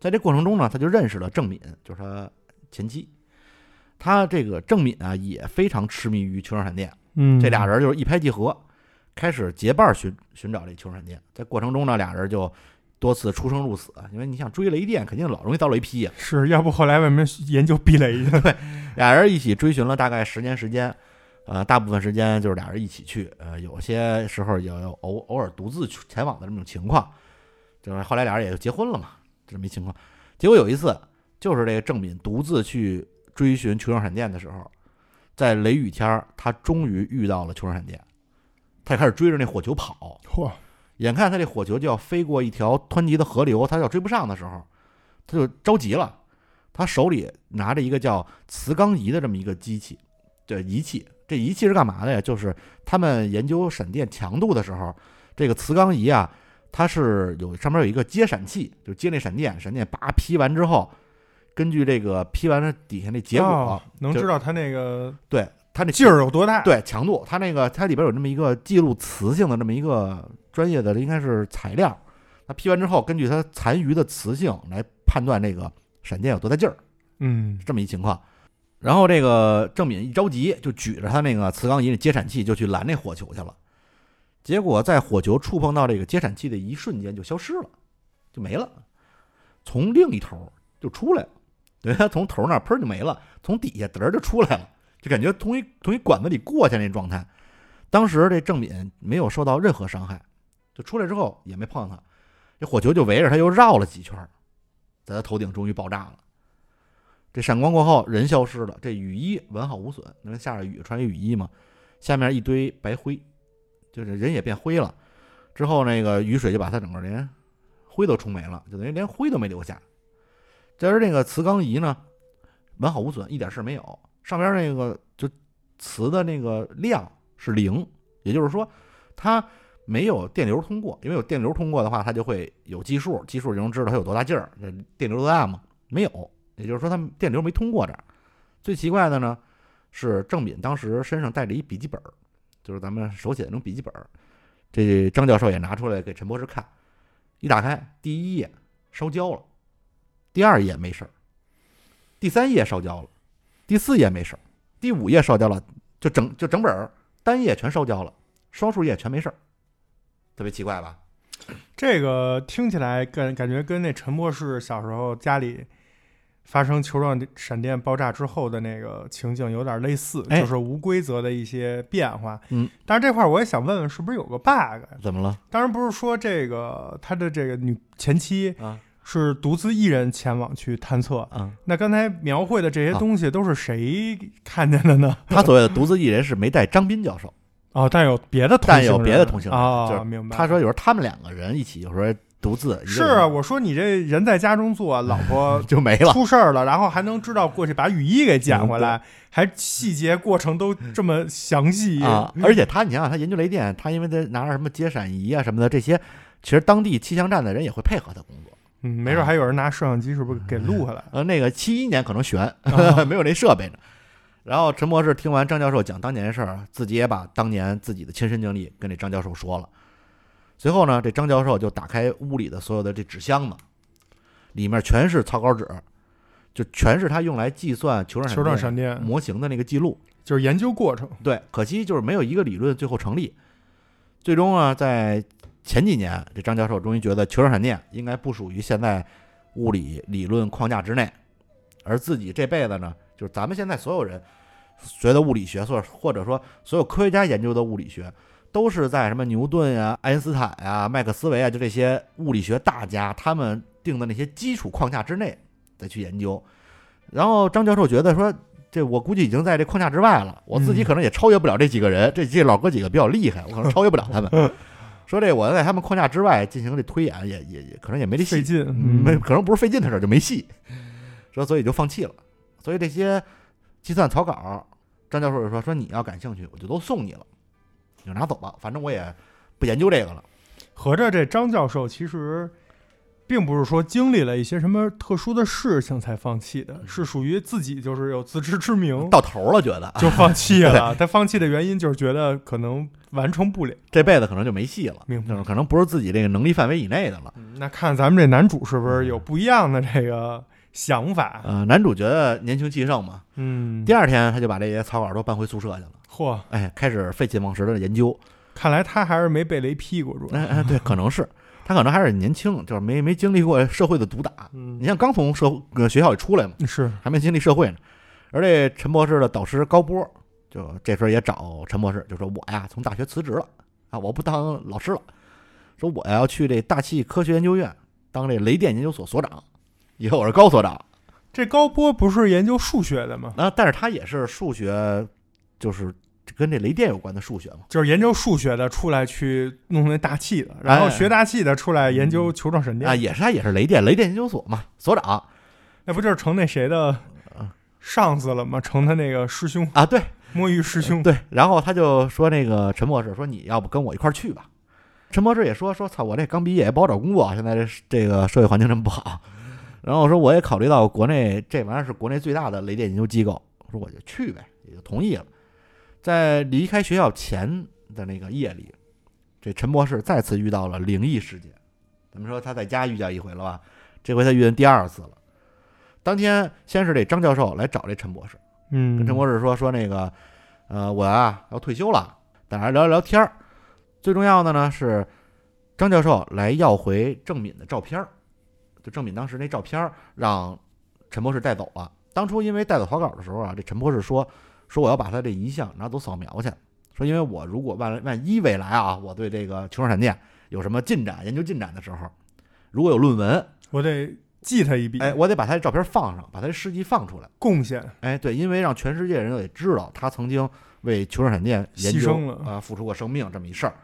在这过程中呢，他就认识了郑敏，就是他前妻。他这个郑敏啊，也非常痴迷于球状闪电，嗯，这俩人就是一拍即合，开始结伴寻寻找这球状闪电。在过程中呢，俩人就多次出生入死，因为你想追雷电，肯定老容易遭雷劈呀、是要不后来为什么研究避雷去？俩人一起追寻了大概十年时间，呃，大部分时间就是俩人一起去，呃，有些时候也有偶偶尔独自去前往的这种情况，就是后来俩人也就结婚了嘛，这么一情况。结果有一次，就是这个郑敏独自去追寻球状闪电的时候，在雷雨天儿，他终于遇到了球状闪电，他开始追着那火球跑，嚯，眼看他这火球就要飞过一条湍急的河流，他要追不上的时候，他就着急了。他手里拿着一个叫磁钢仪的这么一个机器，这仪器，这仪器是干嘛的呀？就是他们研究闪电强度的时候，这个磁钢仪啊，它是有上面有一个接闪器，就接那闪电，闪电叭劈完之后，根据这个劈完了底下那结果，哦能知道它那个对它那劲儿有多大？，对强度，它那个它里边有这么一个记录磁性的这么一个专业的，应该是材料。它劈完之后，根据它残余的磁性来判断这个闪电有多大劲儿，嗯这么一情况。然后这个郑敏一着急，就举着他那个磁钢仪的接闪器就去拦那火球去了。结果在火球触碰到这个接闪器的一瞬间就消失了，就没了，从另一头就出来了。对，他从头那儿砰就没了，从底下嘚儿就出来了，就感觉从一从一管子里过去那状态。当时这郑敏没有受到任何伤害，就出来之后也没碰他，这火球就围着他又绕了几圈，在他头顶终于爆炸了。这闪光过后，人消失了，这雨衣完好无损，因为下着雨穿雨衣嘛，下面一堆白灰，就是人也变灰了。之后那个雨水就把他整个连灰都冲没了，就等于连灰都没留下。这而这个磁钢仪呢，完好无损，一点事儿没有。上边那个就磁的那个量是零，也就是说它没有电流通过，因为有电流通过的话，它就会有计数，计数就能知道它有多大劲儿，这电流多大嘛？没有，也就是说它电流没通过这儿。最奇怪的呢是郑敏当时身上带着一笔记本，就是咱们手写的那种笔记本。这张教授也拿出来给陈博士看，一打开，第一页烧焦了，第二页没事儿，第三页烧焦了，第四页没事儿，第五页烧焦了，就整就整本儿单页全烧焦了，双数页全没事儿，特别奇怪吧？这个听起来感感觉跟那陈博士小时候家里发生球状闪电爆炸之后的那个情景有点类似，哎就是无规则的一些变化。嗯，但是这块儿我也想问问，是不是有个 bug？呀怎么了？当然不是说这个他的这个女前妻啊是独自一人前往去探测。嗯，那刚才描绘的这些啊东西都是谁看见的呢？他所谓的独自一人是没带张斌教授，哦，但有别的同但有别的同行人啊，就是明白。他说有时候他们两个人一起，有时候独自一个是啊，我说你这人在家中坐，老婆就没了。出事儿了，然后还能知道过去把雨衣给捡回嗯来，还细节过程都这么详细啊！而且他，你想想，他研究雷电，他因为他拿着什么接闪仪啊什么的这些，其实当地气象站的人也会配合他工作。嗯，没准还有人拿摄像机是不是给录下来？呃，那个七一年可能悬，啊 没有那设备呢。然后陈博士听完张教授讲当年的事儿，自己也把当年自己的亲身经历跟这张教授说了。随后呢，这张教授就打开屋里的所有的这纸箱子，里面全是草稿纸，就全是他用来计算球状闪电模型的那个记录。就是研究过程。对，可惜就是没有一个理论最后成立。最终啊，在前几年，这张教授终于觉得球状闪电应该不属于现在物理理论框架之内，而自己这辈子呢，就是咱们现在所有人学的物理学，或或者说所有科学家研究的物理学，都是在什么牛顿呀、爱因斯坦呀、麦克斯韦啊，就这些物理学大家他们定的那些基础框架之内再去研究。然后张教授觉得说，这我估计已经在这框架之外了，我自己可能也超越不了这几个人，这这老哥几个比较厉害，我可能超越不了他们。说这我在他们框架之外进行这推演，也也也可能也没这戏，费劲，嗯嗯没可能不是费劲的事儿，就没戏。说所以就放弃了。所以这些计算草稿，张教授就说说你要感兴趣，我就都送你了，你就拿走吧，反正我也不研究这个了。合着这张教授其实并不是说经历了一些什么特殊的事情才放弃的，是属于自己就是有自知之明到头了，觉得就放弃了。他放弃的原因就是觉得可能完成不了。这辈子可能就没戏了，明白就是可能不是自己这个能力范围以内的了。嗯那看咱们这男主是不是有不一样的这个想法？呃，男主觉得年轻气盛嘛，嗯第，二天他就把这些草稿都搬回宿舍去了，嚯，哎，开始废寝忘食的研究。看来他还是没被雷劈过，主要。哎哎，对，可能是他可能还是年轻，就是没没经历过社会的毒打。嗯你，像刚从社呃学校里出来嘛，是还没经历社会呢。而这陈博士的导师高波，就这时候也找陈博士，就说我呀从大学辞职了啊，我不当老师了，说我要去这大气科学研究院当这雷电研究所所长，以后我是高所长。这高波不是研究数学的吗？啊，但是他也是数学，就是跟这雷电有关的数学嘛。就是研究数学的出来去弄那大气的，然后哎学大气的出来研究球状闪电啊，也是他也是雷电雷电研究所嘛，所长那不就是成那谁的上司了吗？成他那个师兄，啊，对摸鱼师兄。对。然后他就说那个陈博士说你要不跟我一块儿去吧。陈博士也说说操，我这刚毕业也不好找工作，现在这这个社会环境这么不好。然后我说我也考虑到国内这玩意儿是国内最大的雷电研究机构，我说我就去呗，也就同意了。在离开学校前的那个夜里，这陈博士再次遇到了灵异事件。咱们说他在家遇见一回了吧？这回他遇见第二次了。当天先是这张教授来找这陈博士，嗯，跟陈博士说说那个，呃，我啊要退休了，大家聊一聊天儿。最重要的呢是张教授来要回郑敏的照片儿，就郑敏当时那照片儿让陈博士带走了。当初因为带走草稿的时候啊，这陈博士说说我要把他这遗像拿走扫描去，说因为我如果万万一未来啊，我对这个球状闪电有什么进展、研究进展的时候，如果有论文，我得记他一笔，哎，我得把他的照片放上，把他的事迹放出来。贡献哎，对，因为让全世界人都得知道他曾经为球状闪电研究牺牲了啊、付出过生命这么一事儿，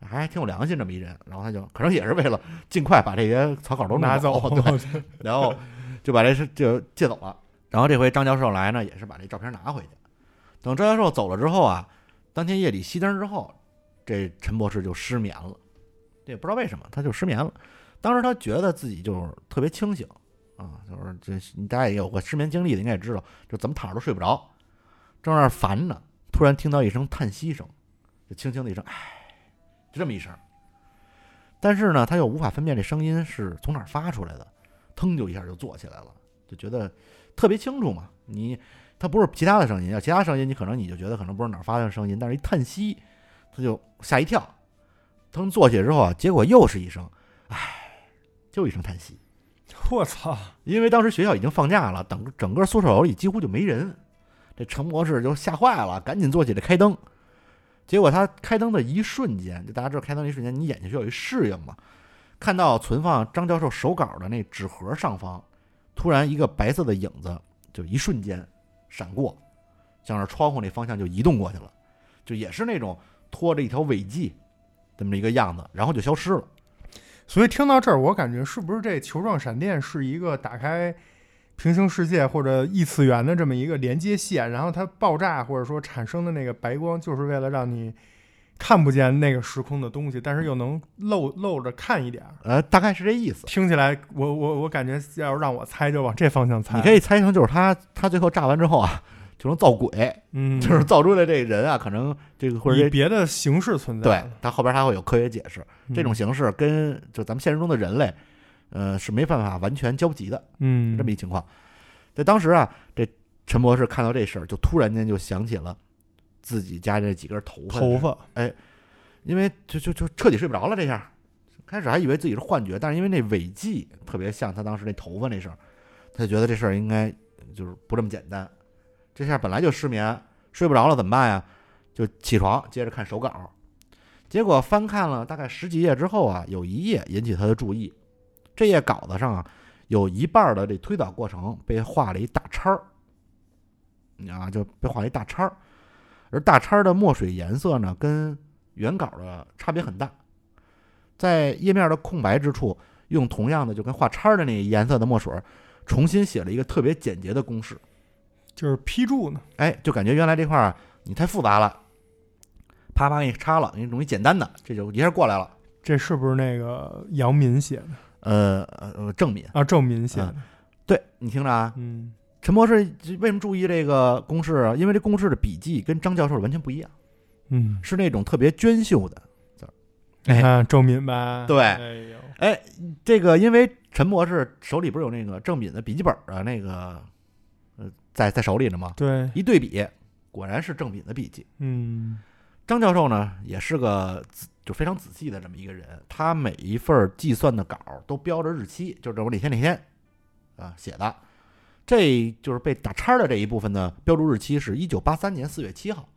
还挺有良心这么一人。然后他就可能也是为了尽快把这些草稿都弄拿走，对，然后就把这事就借走了。然后这回张教授来呢，也是把这照片拿回去。等张教授走了之后啊，当天夜里熄灯之后，这陈博士就失眠了。这也不知道为什么，他就失眠了。当时他觉得自己就是特别清醒啊，就是这大家也有过失眠经历的，应该也知道，就怎么躺着都睡不着，正那儿烦呢，突然听到一声叹息声，就轻轻的一声“唉”，就这么一声。但是呢，他又无法分辨这声音是从哪儿发出来的，腾就一下就坐起来了，就觉得特别清楚嘛。你他不是其他的声音，要其他声音你可能你就觉得可能不是哪儿发的声音，但是一叹息，他就吓一跳。腾坐起来之后啊，结果又是一声“唉”，就一声叹息。我操，因为当时学校已经放假了，等整个宿舍楼里几乎就没人，这陈博士就吓坏了，赶紧坐起来开灯。结果他开灯的一瞬间，就大家知道开灯的一瞬间，你眼睛需要有一适应嘛，看到存放张教授手稿的那纸盒上方，突然一个白色的影子就一瞬间闪过，向着窗户那方向就移动过去了，就也是那种拖着一条尾迹，这么一个样子，然后就消失了。所以听到这儿，我感觉是不是这球状闪电是一个打开平行世界或者异次元的这么一个连接线，然后它爆炸或者说产生的那个白光，就是为了让你看不见那个时空的东西，但是又能露露着看一点儿。呃，大概是这意思。听起来，我我我感觉要是让我猜，就往这方向猜。你可以猜成就是他，他最后炸完之后啊，就能造鬼，嗯，就是造出来这个人啊，可能这个或者以别的形式存在对，他后边他会有科学解释。这种嗯形式跟就咱们现实中的人类，呃，是没办法完全交集的嗯这么一情况。在当时啊，这陈博士看到这事儿，就突然间就想起了自己家这几根头发头发，哎因为就就就彻底睡不着了。这下开始还以为自己是幻觉，但是因为那尾迹特别像他当时那头发那事儿，他就觉得这事儿应该就是不这么简单。这下本来就失眠，睡不着了怎么办呀？就起床接着看手稿，结果翻看了大概十几页之后啊，有一页引起他的注意。这页稿子上啊，有一半儿的这推导过程被画了一大叉儿，啊，就被画了一大叉儿，而大叉儿的墨水颜色呢，跟原稿的差别很大。在页面的空白之处，用同样的就跟画叉儿的那个颜色的墨水儿，重新写了一个特别简洁的公式。就是批注呢。哎，就感觉原来这块儿啊你太复杂了，啪啪给你叉了，给你容易简单的，这就一下过来了。这是不是那个杨敏写的呃呃呃，郑敏，啊？郑敏写的。对你听着啊，嗯陈博士为什么注意这个公式啊？因为这公式的笔记跟张教授完全不一样，嗯，是那种特别娟秀的字儿。你看郑敏吧。对哎，哎，这个因为陈博士手里不是有那个郑敏的笔记本啊，那个呃在在手里呢吗？对，一对比，果然是郑敏的笔记。嗯张教授呢，也是个仔就非常仔细的这么一个人，他每一份计算的稿都标着日期，就是我哪天哪天啊写的。这就是被打叉的这一部分呢，标注日期是一九八三年四月七号，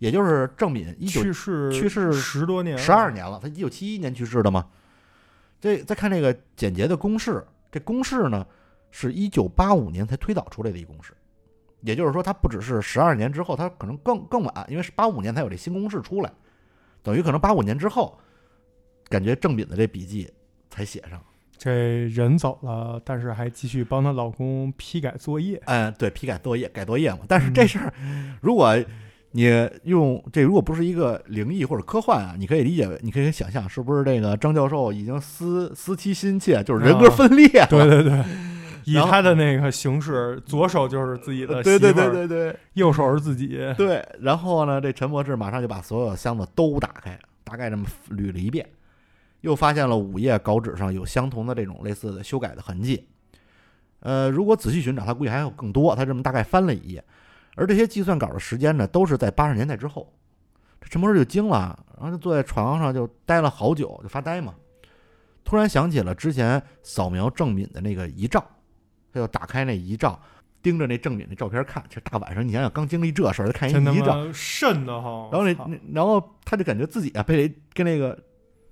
也就是郑敏一九去世去世十多年了，十二年了，他一九七一年去世的嘛。这再看这个简洁的公式，这公式呢是一九八五年才推导出来的一公式，也就是说，它不只是十二年之后，它可能更更晚，因为是八五年才有这新公式出来，等于可能八五年之后，感觉郑敏的这笔记才写上。这人走了，但是还继续帮她老公批改作业。嗯，对，批改作业，改作业嘛。但是这事儿，如果你用这，如果不是一个灵异或者科幻啊，你可以理解为，你可以想象，是不是这个张教授已经思思妻心切，就是人格分裂了？对对对，以他的那个形式，左手就是自己的对对媳妇儿对对对右手是自己。对。然后呢，这陈博士马上就把所有箱子都打开，大概这么捋了一遍，又发现了五页稿纸上有相同的这种类似的修改的痕迹。呃，如果仔细寻找，他估计还有更多。他这么大概翻了一页，而这些计算稿的时间呢，都是在八十年代之后。这陈博士就惊了，然后就坐在床上就待了好久，就发呆嘛。突然想起了之前扫描郑敏的那个遗照，他就打开那遗照，盯着那郑敏那照片看。这大晚上，你想想，刚经历这事儿，看一遗照，瘆得慌！然后那那然后他就感觉自己啊被跟那个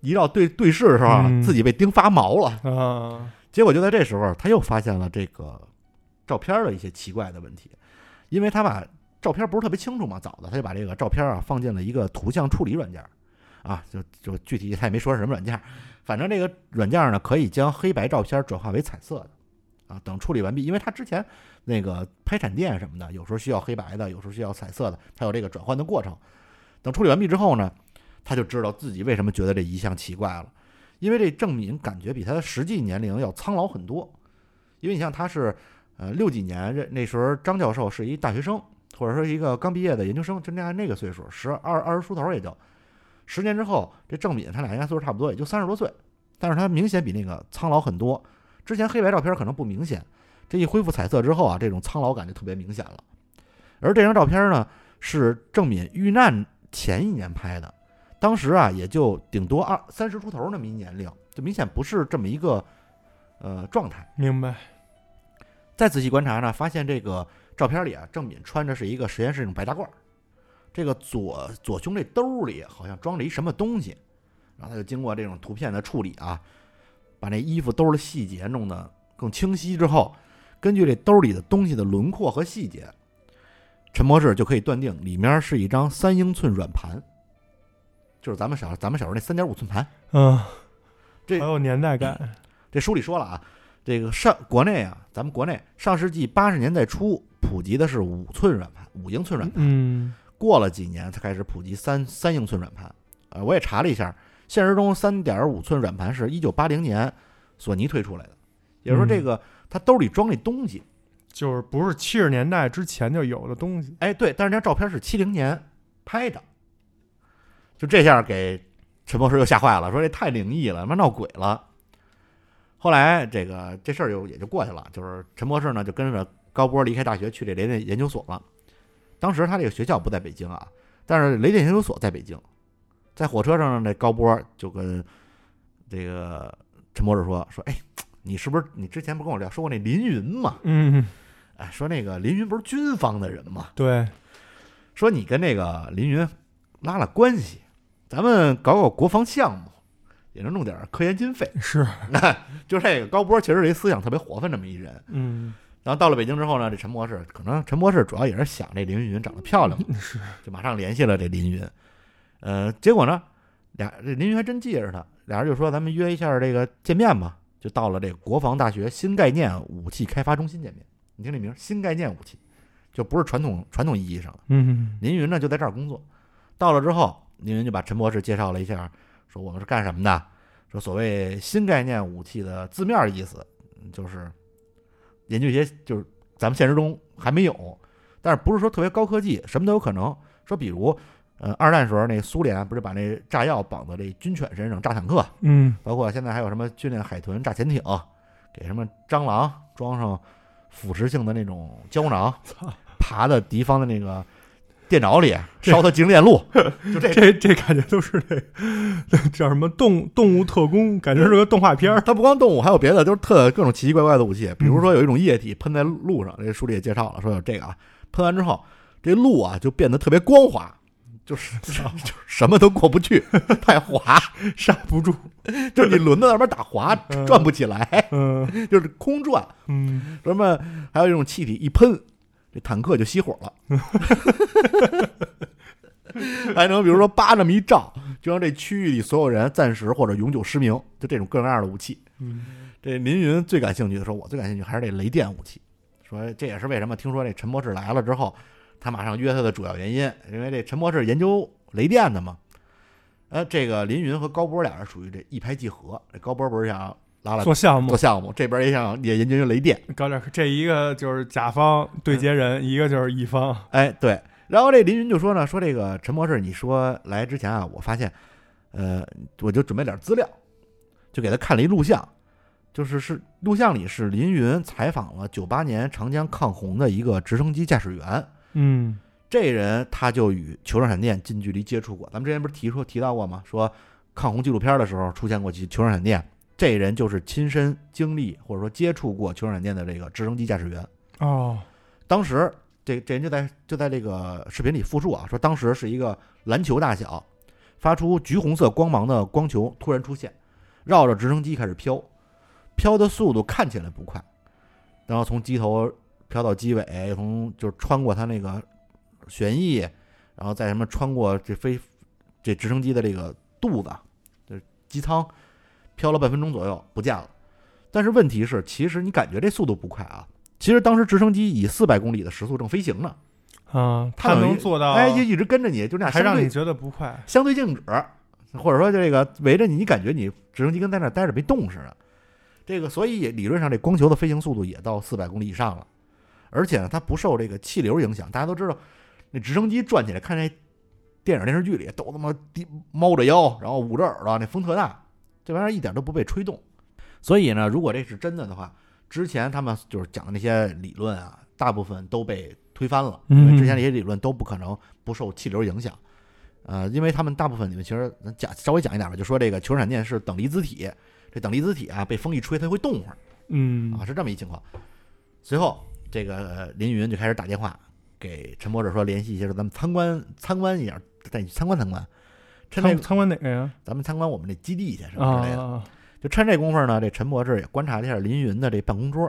遗照对对视的时候啊，嗯自己被盯发毛了。啊，结果就在这时候，他又发现了这个照片的一些奇怪的问题，因为他把照片不是特别清楚嘛，早的他就把这个照片啊放进了一个图像处理软件，啊，就就具体他也没说是什么软件，反正这个软件呢可以将黑白照片转化为彩色的，啊，等处理完毕，因为他之前那个拍闪电什么的，有时候需要黑白的，有时候需要彩色的，它有这个转换的过程。等处理完毕之后呢，他就知道自己为什么觉得这遗像奇怪了。因为这郑敏感觉比他的实际年龄要苍老很多，因为你像他是，呃六几年，这那时候张教授是一大学生，或者说一个刚毕业的研究生，就那样那个岁数，十二二十出头也就。十年之后，这郑敏他俩应该岁数差不多，也就三十多岁，但是他明显比那个苍老很多。之前黑白照片可能不明显，这一恢复彩色之后啊，这种苍老感就特别明显了。而这张照片呢，是郑敏遇难前一年拍的，当时啊，也就顶多二三十出头那么一年龄，就明显不是这么一个呃状态。明白。再仔细观察呢，发现这个照片里啊，郑敏穿着是一个实验室那种白大褂儿，这个左左胸这兜里好像装着一什么东西，然后他就经过这种图片的处理啊，把那衣服兜的细节弄得更清晰之后，根据这兜里的东西的轮廓和细节，陈博士就可以断定里面是一张三英寸软盘。就是咱们小咱们小时候那三点五寸盘。嗯，这好有年代感。这书里说了啊，这个上国内啊，咱们国内上世纪八十年代初普及的是五寸软盘，五英寸软盘。嗯过了几年才开始普及三三英寸软盘。呃，我也查了一下，现实中三点五寸软盘是一九八零年索尼推出来的，也就是说这个它兜里装那东西，就是不是七十年代之前就有的东西。哎，对，但是那张照片是七零年拍的，就这下给陈博士又吓坏了，说这太灵异了，他妈闹鬼了。后来这个这事儿就也就过去了，就是陈博士呢就跟着高波离开大学去这雷电研究所了。当时他这个学校不在北京啊，但是雷电研究所在北京。在火车上呢，这高波就跟这个陈博士说说，哎，你是不是你之前不跟我聊说过那林云嘛？嗯，哎，说那个林云不是军方的人吗？对，说你跟那个林云拉拉关系，咱们搞搞国防项目，也能弄点科研经费。是，就这个高波其实是一思想特别活泛这么一人。嗯，然后到了北京之后呢，这陈博士可能陈博士主要也是想这林云长得漂亮 嘛，是，就马上联系了这林云。呃，结果呢，俩这林云还真记着他，俩人就说咱们约一下这个见面吧，就到了这个国防大学新概念武器开发中心见面。你听这名儿，新概念武器，就不是传统传统意义上的。嗯林云呢就在这儿工作。到了之后，林云就把陈博士介绍了一下，说我们是干什么的。说所谓新概念武器的字面意思，就是研究一些就是咱们现实中还没有，但是不是说特别高科技，什么都有可能。说比如，呃，二战时候那苏联不是把那炸药绑到这军犬身上炸坦克，嗯包括现在还有什么训练海豚炸潜艇，给什么蟑螂装上腐蚀性的那种胶囊，爬到敌方的那个电脑里烧它精炼路，就这。这这感觉都是那叫什么动动物特工，感觉是个动画片儿。它不光动物，还有别的，就是特各种奇奇怪怪的武器。比如说有一种液体喷在路上，这书里也介绍了，说有这个啊，喷完之后，这路啊就变得特别光滑，就是 就是 什么都过不去，太滑，刹不住。就是你轮子那边打滑，嗯转不起来，嗯就是空转。嗯，什么还有一种气体一喷，这坦克就熄火了。还能比如说叭这么一照，就让这区域里所有人暂时或者永久失明，就这种各种各样的武器。嗯这林云最感兴趣的说，我最感兴趣还是这雷电武器。说这也是为什么听说这陈博士来了之后，他马上约他的主要原因，因为这陈博士研究雷电的嘛。呃，这个林云和高波俩人属于这一拍即合。这高波不是想拉拉做项目做项目，这边也想也研究雷电。搞点，这一个就是甲方对接人，一个就是乙方。哎，对。然后这林云就说呢，说这个陈博士，你说来之前啊，我发现，呃，我就准备点资料，就给他看了一录像，就是是录像里是林云采访了九八年长江抗洪的一个直升机驾驶员，嗯这人他就与球状闪电近距离接触过。咱们之前不是提出提到过吗？说抗洪纪录片的时候出现过球球状闪电，这人就是亲身经历或者说接触过球状闪电的这个直升机驾驶员。哦，当时这这人就在就在这个视频里复述啊，说当时是一个篮球大小，发出橘红色光芒的光球突然出现，绕着直升机开始飘，飘的速度看起来不快，然后从机头飘到机尾，从就是穿过它那个旋翼，然后再什么穿过这飞这直升机的这个肚子，就是机舱，飘了半分钟左右不见了。但是问题是，其实你感觉这速度不快啊，其实当时直升机以四百公里的时速正飞行呢，啊，他它能做到，哎，就一直跟着你，就那样还让你觉得不快。相对静止，或者说这个围着你，你感觉你直升机跟在那儿待着没动似的。这个所以理论上这光球的飞行速度也到四百公里以上了，而且呢，它不受这个气流影响。大家都知道，那直升机转起来，看那电影电视剧里都他妈低猫着腰，然后捂着耳朵，那风特大，这玩意儿一点都不被吹动。所以呢，如果这是真的的话，之前他们就是讲的那些理论啊，大部分都被推翻了，因为之前那些理论都不可能不受气流影响。呃，因为他们大部分里面其实咱讲稍微讲一点吧，就说这个球闪电是等离子体，这等离子体啊被风一吹，它会动会儿嗯啊，是这么一情况。随后，这个呃林云就开始打电话给陈博士说联系一下，说咱们参观参观一下，带你去参观参观，参参观哪个呀？咱们参观我们这基地去什么之类的。啊，就趁这功夫呢，这陈博士也观察了一下林云的这办公桌，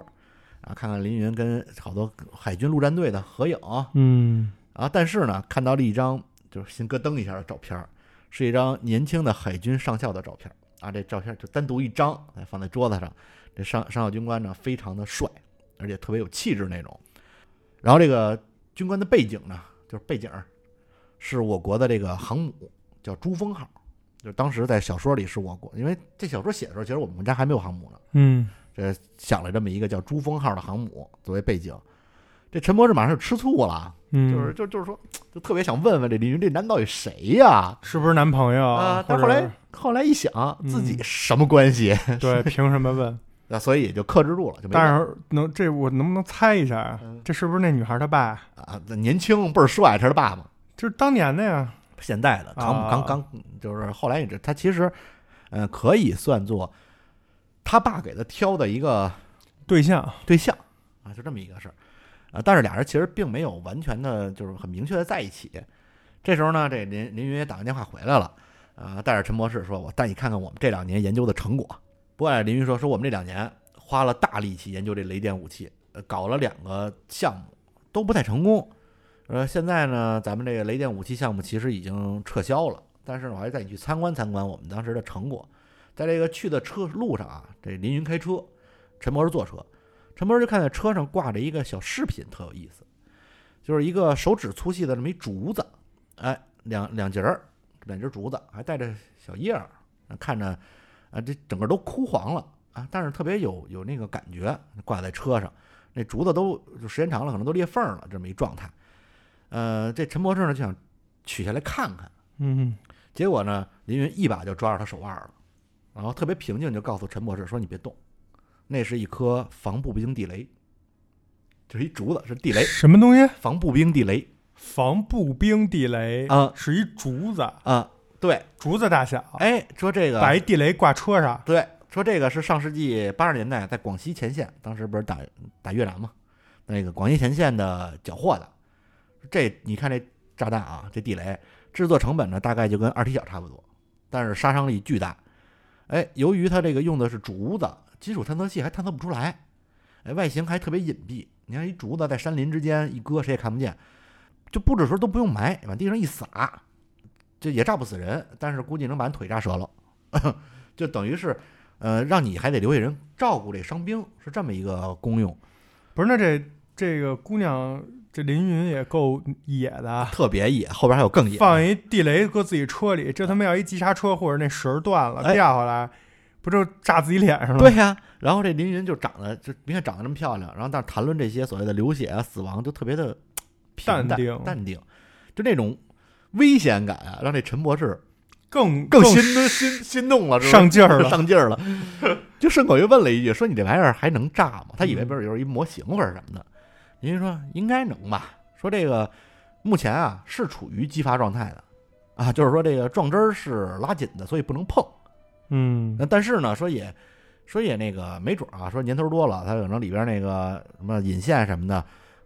啊，看看林云跟好多海军陆战队的合影嗯啊。但是呢，看到了一张就是心咯噔一下的照片儿，是一张年轻的海军上校的照片啊，这照片就单独一张，哎，放在桌子上。这上上校军官呢，非常的帅，而且特别有气质那种。然后这个军官的背景呢，就是背景是我国的这个航母，叫珠峰号，就是当时在小说里是我国，因为这小说写的时候，其实我们国家还没有航母呢。嗯，这想了这么一个叫珠峰号的航母作为背景。这陈博士马上就吃醋了，嗯，就是就就是说，就特别想问问这李云这男到底谁呀？是不是男朋友啊？但后来后来一想，自己嗯什么关系？对，凭什么问？那所以也就克制住了，就没但是能这我能不能猜一下？这是不是那女孩她爸？啊，年轻倍儿帅，这是他爸爸。就是当年的呀。现代的航母刚啊刚就是后来也是他其实，呃，可以算作他爸给他挑的一个对象，对象啊，就这么一个事儿啊。但是俩人其实并没有完全的，就是很明确的在一起。这时候呢，这林林云也打完电话回来了，啊，带着陈博士说：“我带你看看我们这两年研究的成果。”不过林云说：“说我们这两年花了大力气研究这雷电武器，呃，搞了两个项目都不太成功。呃，现在呢，咱们这个雷电武器项目其实已经撤销了，但是呢我还带你去参观参观我们当时的成果。在这个去的车路上啊，这林云开车，陈博士坐车。陈博士就看见车上挂着一个小饰品，特有意思，就是一个手指粗细的这么一竹子，哎，两两节儿，两节竹子，还带着小叶儿，看着啊，这整个都枯黄了啊，但是特别有有那个感觉，挂在车上，那竹子都就时间长了，可能都裂缝了，这么一状态。呃，这陈博士呢就想取下来看看，嗯，结果呢，林云一把就抓住他手腕了，然后特别平静就告诉陈博士说：“你别动，那是一颗防步兵地雷，就是一竹子，是地雷，什么东西？防步兵地雷防步兵地雷啊是一竹子，啊。对，竹子大小，哎，说这个把一地雷挂车上。对，说这个是上世纪八十年代在广西前线，当时不是打打越南嘛，那个广西前线的缴获的。这你看这炸弹啊，这地雷制作成本呢大概就跟二踢脚差不多，但是杀伤力巨大。哎，由于它这个用的是竹子，金属探测器还探测不出来，哎，外形还特别隐蔽。你看一竹子在山林之间一搁，谁也看不见。就布置时候都不用埋，往地上一撒，这也炸不死人，但是估计能把人腿炸折了。就等于是，呃，让你还得留下人照顾这伤兵，是这么一个功用，不是，那这这个姑娘，这林云也够野的啊，特别野。后边还有更野，放一地雷搁自己车里，这他妈要一急刹车或者那绳儿断了哎掉下来，不就炸自己脸上了？对，呀、然后这凌云就长得就你看长得这么漂亮，然后但是谈论这些所谓的流血啊、死亡，就特别的淡淡定淡定，就那种危险感啊，让这陈博士更更心心心动了，上劲儿了。上劲儿了，就顺口又问了一句：“说你这玩意儿还能炸吗？”他以为不是有一模型或者什么的。人家说应该能吧。说这个目前啊是处于激发状态的啊，就是说这个撞针儿是拉紧的，所以不能碰。嗯那但是呢，说也说也那个没准儿啊，说年头多了，它可能里边那个什么引线什么的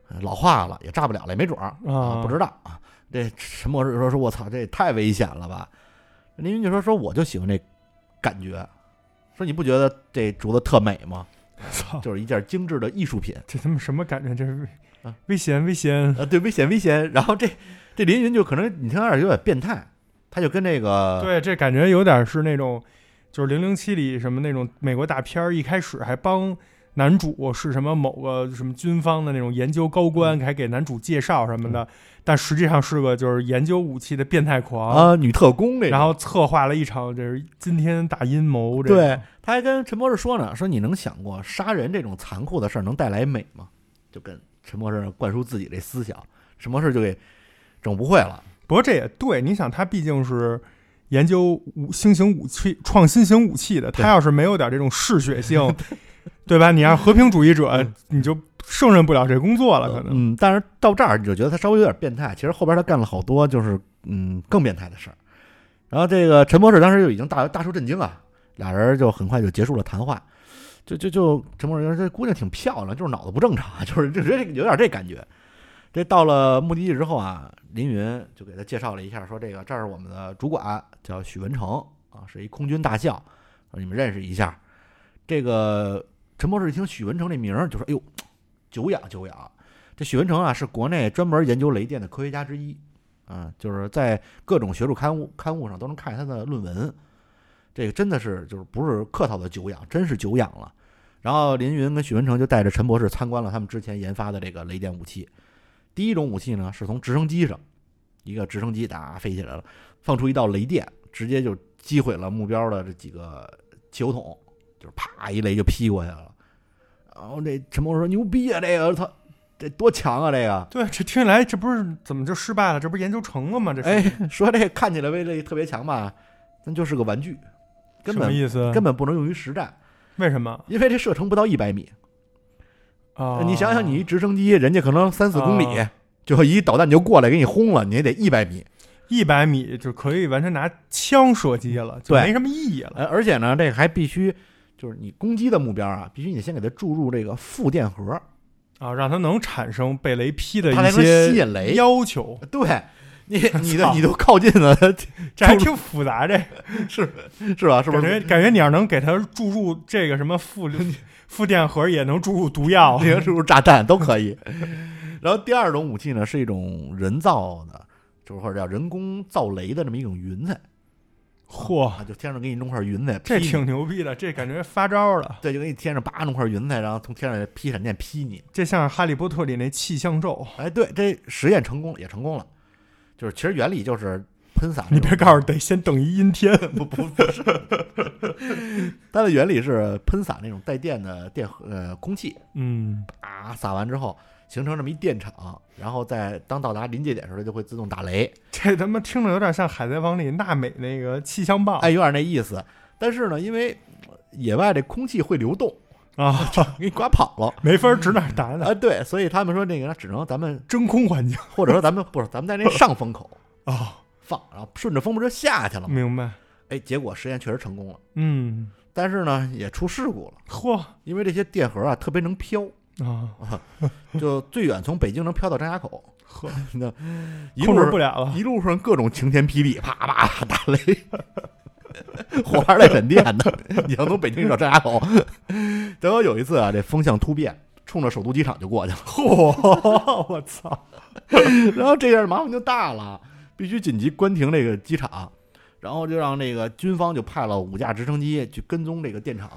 呃老化了，也炸不了了，也没准儿啊不知道啊。这陈博士说说我操，这也太危险了吧？林云就说说我就喜欢这感觉，说你不觉得这竹子特美吗？操，就是一件精致的艺术品这他妈什么感觉？这是啊危险危险！啊，对，危险危险。然后这这林云就可能你听有点有点变态，他就跟那个对，这感觉有点是那种，就是零零七里什么那种美国大片儿，一开始还帮男主是什么某个什么军方的那种研究高嗯官，还给男主介绍什么的，但实际上是个就是研究武器的变态狂，啊女特工这，然后策划了一场这是惊天大阴谋。这对个，他还跟陈博士说呢，说你能想过杀人这种残酷的事儿能带来美吗？就跟陈博士灌输自己这思想，陈博士就给整不会了。不过这也对，你想他毕竟是。研究武新型武器、创新型武器的，他要是没有点这种嗜血性，对吧？你要和平主义者，你就胜任不了这工作了，可能。嗯，但是到这儿你就觉得他稍微有点变态，其实后边他干了好多就是嗯更变态的事儿。然后这个陈博士当时就已经大大受震惊啊，俩人就很快就结束了谈话。就就就陈博士说这姑娘挺漂亮，就是脑子不正常，就是就有点这感觉。这到了目的地之后啊，林云就给他介绍了一下，说这个这儿是我们的主管，叫许文成啊，是一空军大校，说你们认识一下。这个陈博士一听许文成这名儿，就说：“哎呦，久仰久仰。这许文成啊，是国内专门研究雷电的科学家之一啊，就是在各种学术刊物刊物上都能看他的论文。这个真的是就是不是客套的久仰，真是久仰了。然后林云跟许文成就带着陈博士参观了他们之前研发的这个雷电武器。第一种武器呢，是从直升机上，一个直升机哒飞起来了，放出一道雷电，直接就击毁了目标的这几个汽油桶，就是啪一雷就劈过去了。然后这陈博士说：“牛逼啊，这个他，这多强啊，这个。”对，这听起来这不是怎么就失败了？这不是研究成了吗？这是哎，说这看起来威力特别强吧，那就是个玩具，根本意思？根本不能用于实战，为什么因为这射程不到一百米。啊？你想想，你一直升机，人家可能三四公里啊，就一导弹就过来给你轰了，你也得一百米。一百米就可以完全拿枪射击了，就没什么意义了。呃，而且呢，这个还必须就是你攻击的目标啊，必须你先给它注入这个负电荷，啊，让它能产生被雷劈的一些吸引雷。要求，对你，你的你都靠近了，这还挺复杂。这 是是吧？是不是？感觉感觉你要能给它注入这个什么负负电荷，也能注入毒药。也能注入炸弹都可以。然后第二种武器呢，是一种人造的，就是或者叫人工造雷的这么一种云彩嚯，啊，就天上给你弄块云彩，这挺牛逼的，这感觉发招了。对，就给你天上叭弄块云彩，然后从天上劈闪电劈你。这像是《哈利波特》里那气象咒。哎，对，这实验成功，也成功了。就是其实原理就是喷洒。你别告诉我得先等一阴天。不不不是，它的原理是喷洒那种带电的电呃空气嗯，啊，撒完之后形成这么一电场，然后在当到达临界点时候，它就会自动打雷。这他妈听着有点像《海贼王》里娜美那个气象棒。哎，有点那意思。但是呢，因为野外这空气会流动，啊，给你刮跑了。没法指哪儿打哪儿。啊，对，所以他们说那个只能咱们，真空环境或者说咱们不是咱们在那 上风口啊，放，然后顺着风不就下去了吗？明白。哎，结果实验确实成功了，嗯，但是呢也出事故了，嚯因为这些电荷啊特别能飘，啊，就最远从北京能飘到张家口，呵，那一控路不了了。一路上各种晴天霹雳，啪啪啪打雷，火花带闪电的，你要从北京到张家口。结果有一次啊，这风向突变，冲着首都机场就过去了，嚯，我操！然后这下麻烦就大了，必须紧急关停这个机场，然后就让那个军方就派了五架直升机去跟踪这个电厂。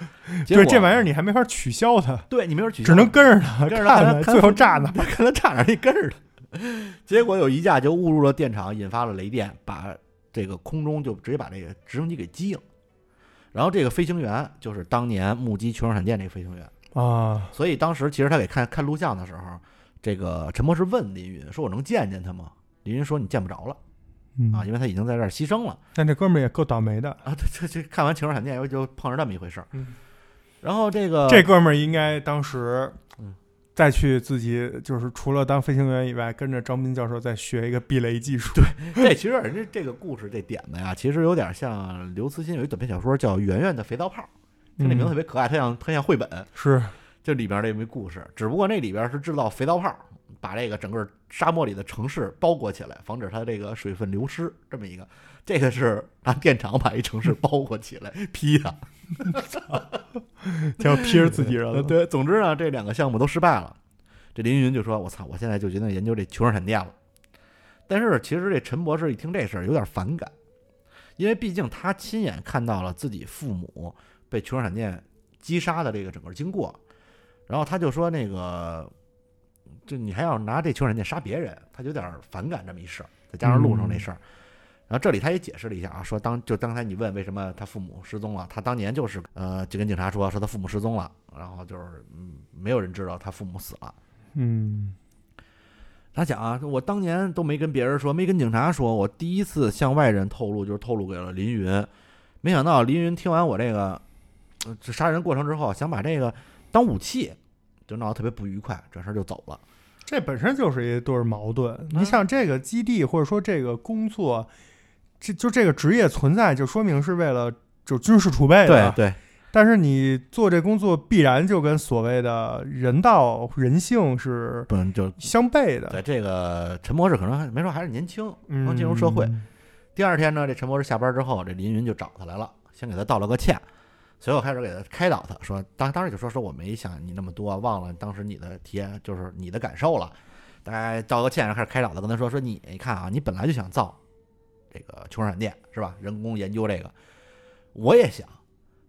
结果对这玩意儿，你还没法取消它，对你没法取消，只能跟着它跟着看它，最后炸呢。看它炸哪，你跟着它。结果有一架就误入了电场，引发了雷电，把这个空中就直接把这个直升机给击了。然后这个飞行员就是当年目击球状闪电这个飞行员，啊，所以当时其实他给看看录像的时候，这个陈博士问林云说：“我能见见他吗？”林云说：“你见不着了嗯啊，因为他已经在这儿牺牲了但这哥们儿也够倒霉的。啊。”这这这看完球状闪电以后就碰上这么一回事儿。嗯然后这个这哥们儿应该当时嗯，再去自己就是除了当飞行员以外，跟着张斌教授再学一个避雷技术。对这其实人家这个故事这点子呀，其实有点像刘慈欣有一短篇小说叫《圆圆的肥皂泡》，它那名字特别可爱，它像它像绘本，是，就里边这么一故事。只不过那里边是制造肥皂泡，把这个整个沙漠里的城市包裹起来，防止它这个水分流失，这么一个。这个是拿电厂把一城市包裹起来劈它。就劈着自己人了。呃 对，总之呢，这两个项目都失败了。这林云就说：“我操，我现在就决定研究这球状闪电了。”但是其实这陈博士一听这事儿有点反感，因为毕竟他亲眼看到了自己父母被球状闪电击杀的这个整个经过，然后他就说：“那个，就你还要拿这球人家杀别人，他有点反感这么一事儿。再加上路上那事儿，然后这里他也解释了一下啊，说当就刚才你问为什么他父母失踪了，他当年就是呃就跟警察说说他父母失踪了，然后就是嗯没有人知道他父母死了。嗯，他讲啊，我当年都没跟别人说，没跟警察说，我第一次向外人透露就是透露给了林云，没想到林云听完我这个呃这杀人过程之后，想把这个当武器，就闹得特别不愉快，转身就走了。这本身就是一对儿矛盾。你像，这个基地或者说这个工作，这就这个职业存在，就说明是为了就军事储备的。对，但是你做这工作，必然就跟所谓的人道人性是不能就相悖的。对这个陈博士可能还没说还是年轻，嗯，刚进入社会。第二天呢，这陈博士下班之后，这林云就找他来了，先给他道了个歉，随后开始给他开导他说，当当时就说说我没想你那么多，忘了当时你的体验就是你的感受了，大概道个歉，然后开始开导他跟他说说你你看啊，你本来就想造这个球状闪电是吧？人工研究这个，我也想，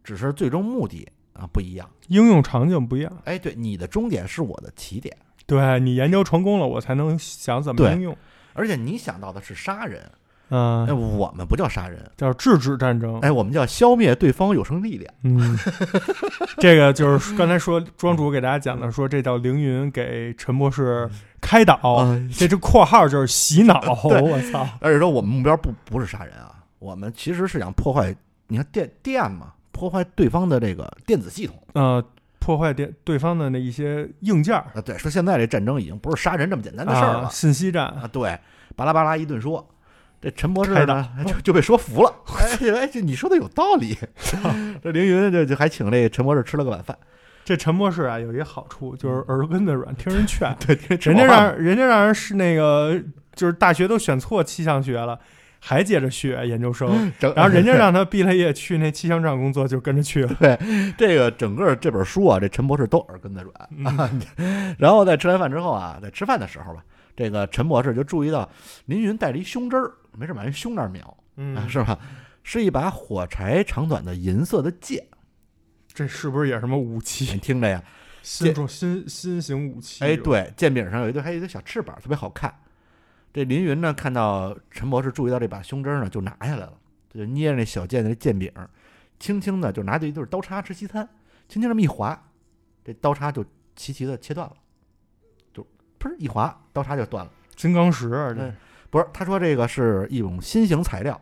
只是最终目的啊不一样。应用场景不一样。哎，对，你的终点是我的起点，对你研究成功了，我才能想怎么应用。而且你想到的是杀人，嗯、哎，我们不叫杀人，叫制止战争。哎，我们叫消灭对方有生力量。嗯，这个就是刚才说庄主给大家讲的，说这叫凌云给陈博士开导，嗯这这括号就是洗脑。对我操！而且说我们目标不不是杀人啊，我们其实是想破坏，你看电电嘛，破坏对方的这个电子系统呃，破坏电对方的那一些硬件儿啊。对，说现在这战争已经不是杀人这么简单的事儿啊，了信息战。啊。对，巴拉巴拉一顿说，这陈博士开呢 就就被说服了。哎哎，这你说的有道理。这凌云就就还请这陈博士吃了个晚饭。这陈博士啊，有一个好处就是耳根子软，听人劝。对，人家让人家让人是那个，就是大学都选错气象学了，还接着学研究生，整然后人家让他毕了业去那气象站工作，就跟着去了。这个整个这本书啊，这陈博士都耳根子软嗯啊。然后在吃完饭之后啊，在吃饭的时候吧，这个陈博士就注意到林云带了一胸针儿，没事往人胸那儿瞄，嗯啊，是吧？是一把火柴长短的银色的剑，这是不是也是什么武器你器？听着呀，新种新新型武器？哎，，对，剑柄上有一对还有一对小翅膀，特别好看。这林云呢，看到陈博士注意到这把胸针儿呢，就拿下来了，就捏着那小剑的剑柄，轻轻的就拿着一对刀叉吃西餐，轻轻这么一划，这刀叉就齐齐的切断了，就砰一划，刀叉就断了。金刚石啊，这嗯不是，他说这个是一种新型材料，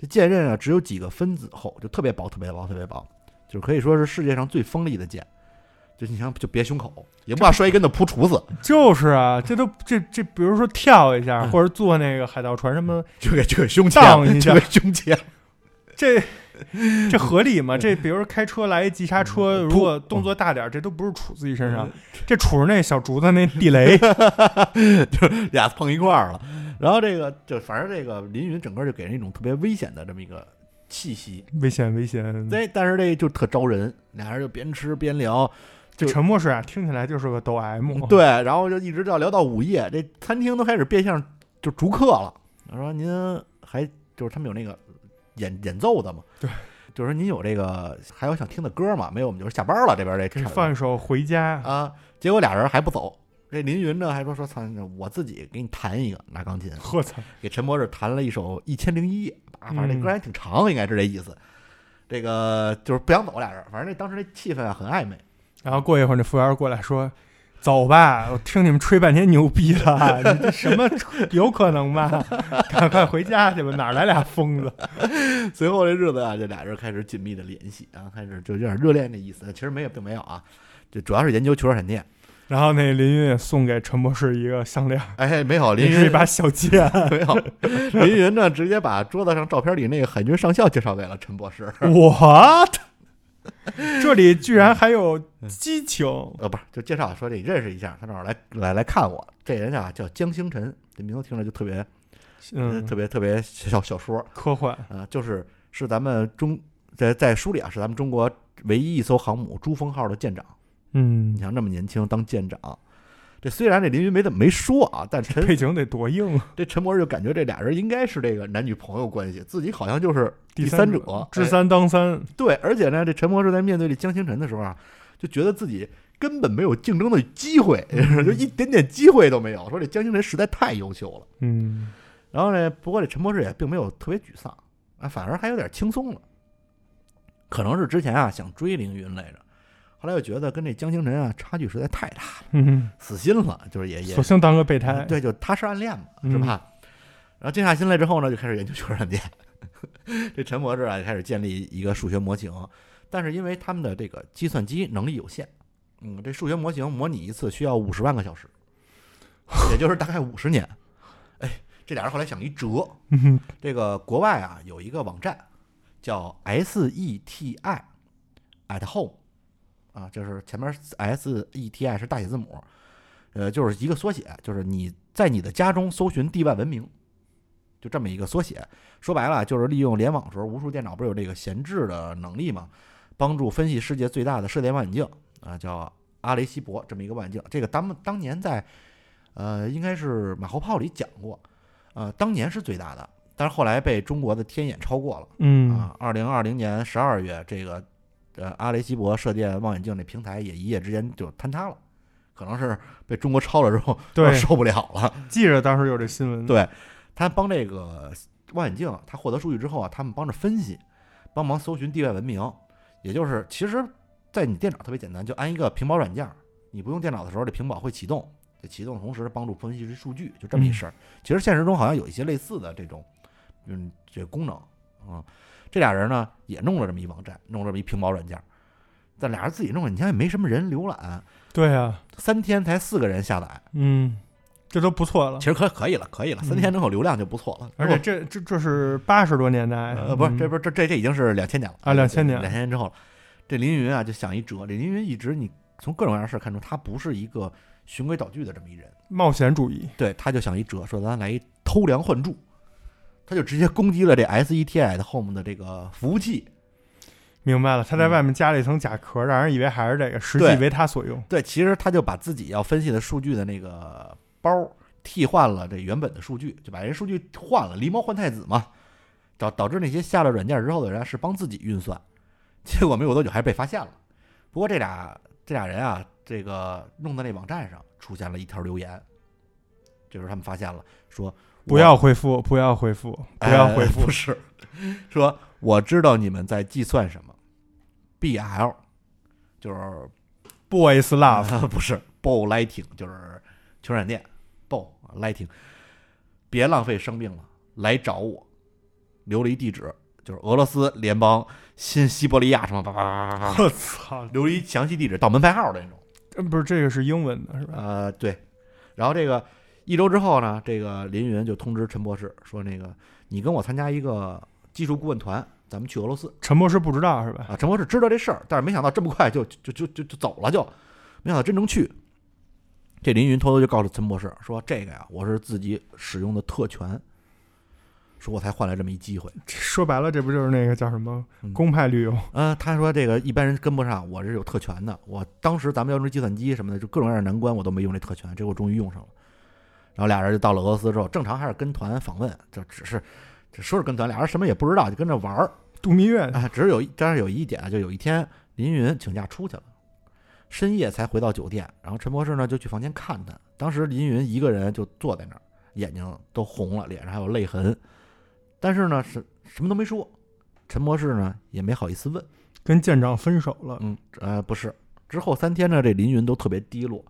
这剑刃啊只有几个分子厚，就特别薄、特别薄、特别薄，就可以说是世界上最锋利的剑。就你想，就别胸口，也不怕摔一跟头扑厨子，就是啊，这都这这，比如说跳一下，嗯或者坐那个海盗船什么，就给就给胸腔一下就给胸前。这 这合理吗？这比如说开车来一急刹车，嗯如果动作大点儿，这都不是杵自己身上，这杵着那小竹子那地雷。就俩碰一块儿了。然后这个就反正这个林云整个就给人一种特别危险的这么一个气息，危险危险！对，但是这就特招人，俩人就边吃边聊，这就陈博士啊，听起来就是个抖 M。对，然后就一直到聊到午夜，这餐厅都开始变相就逐客了。我说您还就是他们有那个演演奏的嘛？对，就是说您有这个还有想听的歌吗？没有，我们就是下班了这边这场给放一首《回家》。啊。结果俩人还不走，这林云呢还说说操，我自己给你弹一个拿钢琴，我操！给陈博士弹了一首《一千零一夜》啊，反正这嗯歌还挺长，应该是这意思。这个就是不想走俩人，反正那当时那气氛啊很暧昧。然后过一会儿，那服务员过来说：“走吧，我听你们吹半天牛逼了，你这什么有可能吗？赶快回家去吧，哪儿来俩疯子？随后这日子啊，这俩人开始紧密的联系啊，开始就有点热恋的意思。其实没有，并没有啊，这主要是研究球状闪电。然后那林云也送给陈博士一个项链，哎，没有林云是一把小剑。没有林云呢，直接把桌子上照片里那个海军上校介绍给了陈博士。我 这里居然还有激情，呃，不是，就介绍说这你认识一下，他正好来来来看我。这人啊叫江星辰，这名字听着就特别，呃嗯，特别特别小小说科幻，啊、就是是咱们中在在书里啊，是咱们中国唯一一艘航母珠峰号的舰长。嗯你，像那么年轻当舰长，这虽然这林云没怎么没说啊，但陈背景得多硬啊！这陈博士就感觉这俩人应该是这个男女朋友关系，自己好像就是第三者，知哎三当三，对，而且呢，这陈博士在面对这江星辰的时候啊，就觉得自己根本没有竞争的机会，嗯 就一点点机会都没有。说这江星辰实在太优秀了。嗯，然后呢，不过这陈博士也并没有特别沮丧啊，反而还有点轻松了。可能是之前啊想追凌云来着，后来又觉得跟这江星辰啊差距实在太大了，嗯，死心了，就是也也索性当个备胎。对，就踏实暗恋嘛，嗯是吧？然后静下心来之后呢，就开始研究球闪电。这陈博士啊，就开始建立一个数学模型，但是因为他们的这个计算机能力有限，嗯，这数学模型模拟一次需要五十万个小时，也就是大概五十年。哎，这俩人后来想一辙，嗯这个国外啊有一个网站叫 SETI at home 啊，就是前面 SETI 是大写字母，呃，就是一个缩写，就是你在你的家中搜寻地外文明，就这么一个缩写。说白了，就是利用联网时候，无数电脑不是有这个闲置的能力嘛，帮助分析世界最大的射电望远镜啊，叫阿雷西博这么一个望远镜。这个当当年在呃，应该是马后炮里讲过，呃，当年是最大的，但是后来被中国的天眼超过了。嗯啊，二零二零年十二月，这个呃阿雷西博射电望远镜这平台也一夜之间就坍塌了，可能是被中国抄了之后 对，受不了了。记着当时有这新闻。对他帮这个望远镜，他获得数据之后啊，他们帮着分析，帮忙搜寻地外文明，也就是其实，在你电脑特别简单，就安一个屏保软件儿，你不用电脑的时候，这屏保会启动，这启动的同时帮助分析这数据，就这么一嗯事儿。其实现实中好像有一些类似的这种，嗯，这功能啊、这俩人呢也弄了这么一网站，弄了这么一屏保软件儿，但俩人自己弄，你想也没什么人浏览，对啊，三天才四个人下载，嗯，这都不错了其。实可可以了，可以了，三天能有流量就不错了。而且这这这是八十多年代，呃，不是，这嗯不是这这这已经是两千年了啊2000年两千年之后了。这林云啊，就想一辙。这林云一直你从各种各样的事儿看出，他不是一个循规蹈矩的这么一人。冒险主义。对，他就想一辙，说咱来一偷梁换柱，他就直接攻击了这 SETI 的 Home 的这个服务器。明白了，他在嗯外面加了一层假壳，让人以为还是这个，实际为他所用。对，其实他就把自己要分析的数据的那个包替换了这原本的数据，就把人数据换了，狸猫换太子嘛，导导致那些下了软件之后的人是帮自己运算，结果没有多久还是被发现了。不过这俩这俩人啊，这个弄的那网站上出现了一条留言，这时候他们发现了，说不要回复，不要回复，不要回复哎不。是，说我知道你们在计算什么，BL 就是 Boys Love，不是 ball lighting，就是球闪电 Bow Lighting，别浪费生命了，来找我，留了一地址，就是俄罗斯联邦新西伯利亚什么叭叭叭叭叭，我操，留了一详细地址，到门牌号的那种。嗯不是这个是英文的是吧？呃，对，然后这个一周之后呢，这个林云就通知陈博士说，那个你跟我参加一个技术顾问团，咱们去俄罗斯。陈博士不知道是吧？啊，陈博士知道这事儿，但是没想到这么快就就就就就走了就，没想到真能去。这林云偷偷就告诉陈博士说：“这个呀，我是自己使用的特权，说我才换来这么一机会。说白了，这不就是那个叫什么嗯公派旅游？呃，他说这个一般人跟不上，我是有特权的。我当时咱们要用计算机什么的，就各种各样的难关我都没用这特权，这我终于用上了。然后俩人就到了俄罗斯之后，正常还是跟团访问，就只是这说是跟团，俩人什么也不知道，就跟着玩儿。度蜜月，啊，只是有一，但是有一点啊，就有一天林云请假出去了，深夜才回到酒店，然后陈博士呢就去房间看他。当时林云一个人就坐在那儿，眼睛都红了，脸上还有泪痕，但是呢是什么都没说。陈博士呢也没好意思问，跟舰长分手了。嗯，呃，不是。之后三天呢，这林云都特别低落，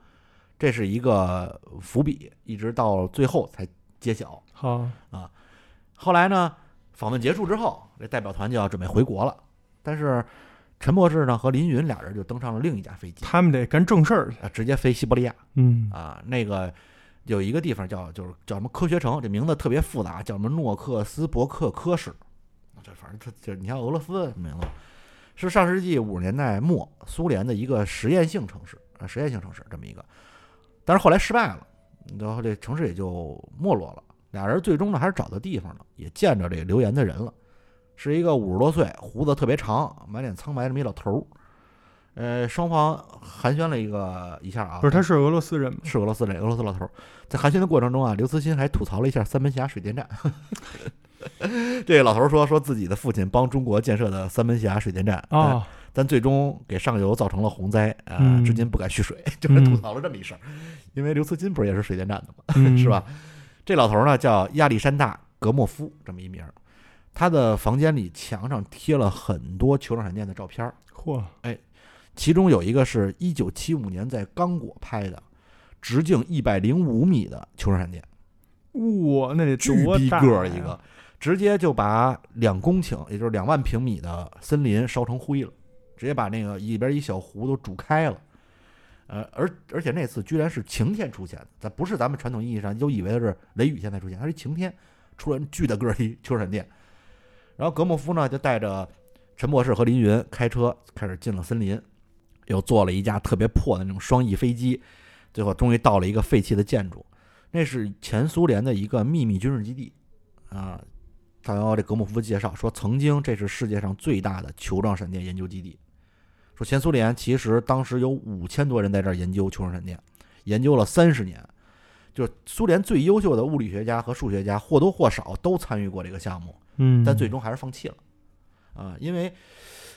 这是一个伏笔，一直到最后才揭晓。好，后来呢，访问结束之后，这代表团就要准备回国了。但是陈博士呢和林云俩人就登上了另一架飞机，他们得干正事儿去。啊，直接飞西伯利亚嗯，啊。那个有一个地方叫就是叫什么科学城，这名字特别复杂，叫什么诺克斯伯克科市。这反正它就你像俄罗斯名字，是上世纪五十年代末苏联的一个实验性城市啊，实验性城市这么一个。但是后来失败了，然后这城市也就没落了。俩人最终呢还是找到地方了，也见着这个留言的人了，是一个五十多岁、胡子特别长、满脸苍白这么一老头儿。呃，双方寒暄了一个一下啊，不是，他是俄罗斯人吗？是俄罗斯人，俄罗斯老头儿。在寒暄的过程中啊，刘慈欣还吐槽了一下三门峡水电站。这个老头儿说，说自己的父亲帮中国建设的三门峡水电站，但啊，但最终给上游造成了洪灾啊、嗯至今不敢蓄水，就是吐槽了这么一事儿。因为刘慈欣不是也是水电站的吗？嗯是？吧？这老头儿呢叫亚历山大·格莫夫，这么一名儿。他的房间里墙上贴了很多球状闪电的照片儿，嚯，其中有一个是一九七五年在刚果拍的，直径一百零五米的球状闪电，哇，那得多大个儿一个，直接就把两公顷，也就是两万平米的森林烧成灰了，直接把那个里边一小壶都煮开了。呃，而而且那次居然是晴天出现的，咱不是咱们传统意义上就以为是雷雨天才出现，它是晴天出了巨大个儿一球闪电。然后格莫夫呢就带着陈博士和林云开车开始进了森林，又坐了一架特别破的那种双翼飞机，最后终于到了一个废弃的建筑，那是前苏联的一个秘密军事基地啊。他要这格莫夫介绍说，曾经这是世界上最大的球状闪电研究基地。说前苏联其实当时有五千多人在这儿研究球状闪电，研究了三十年。就是苏联最优秀的物理学家和数学家或多或少都参与过这个项目，嗯，但最终还是放弃了啊，因为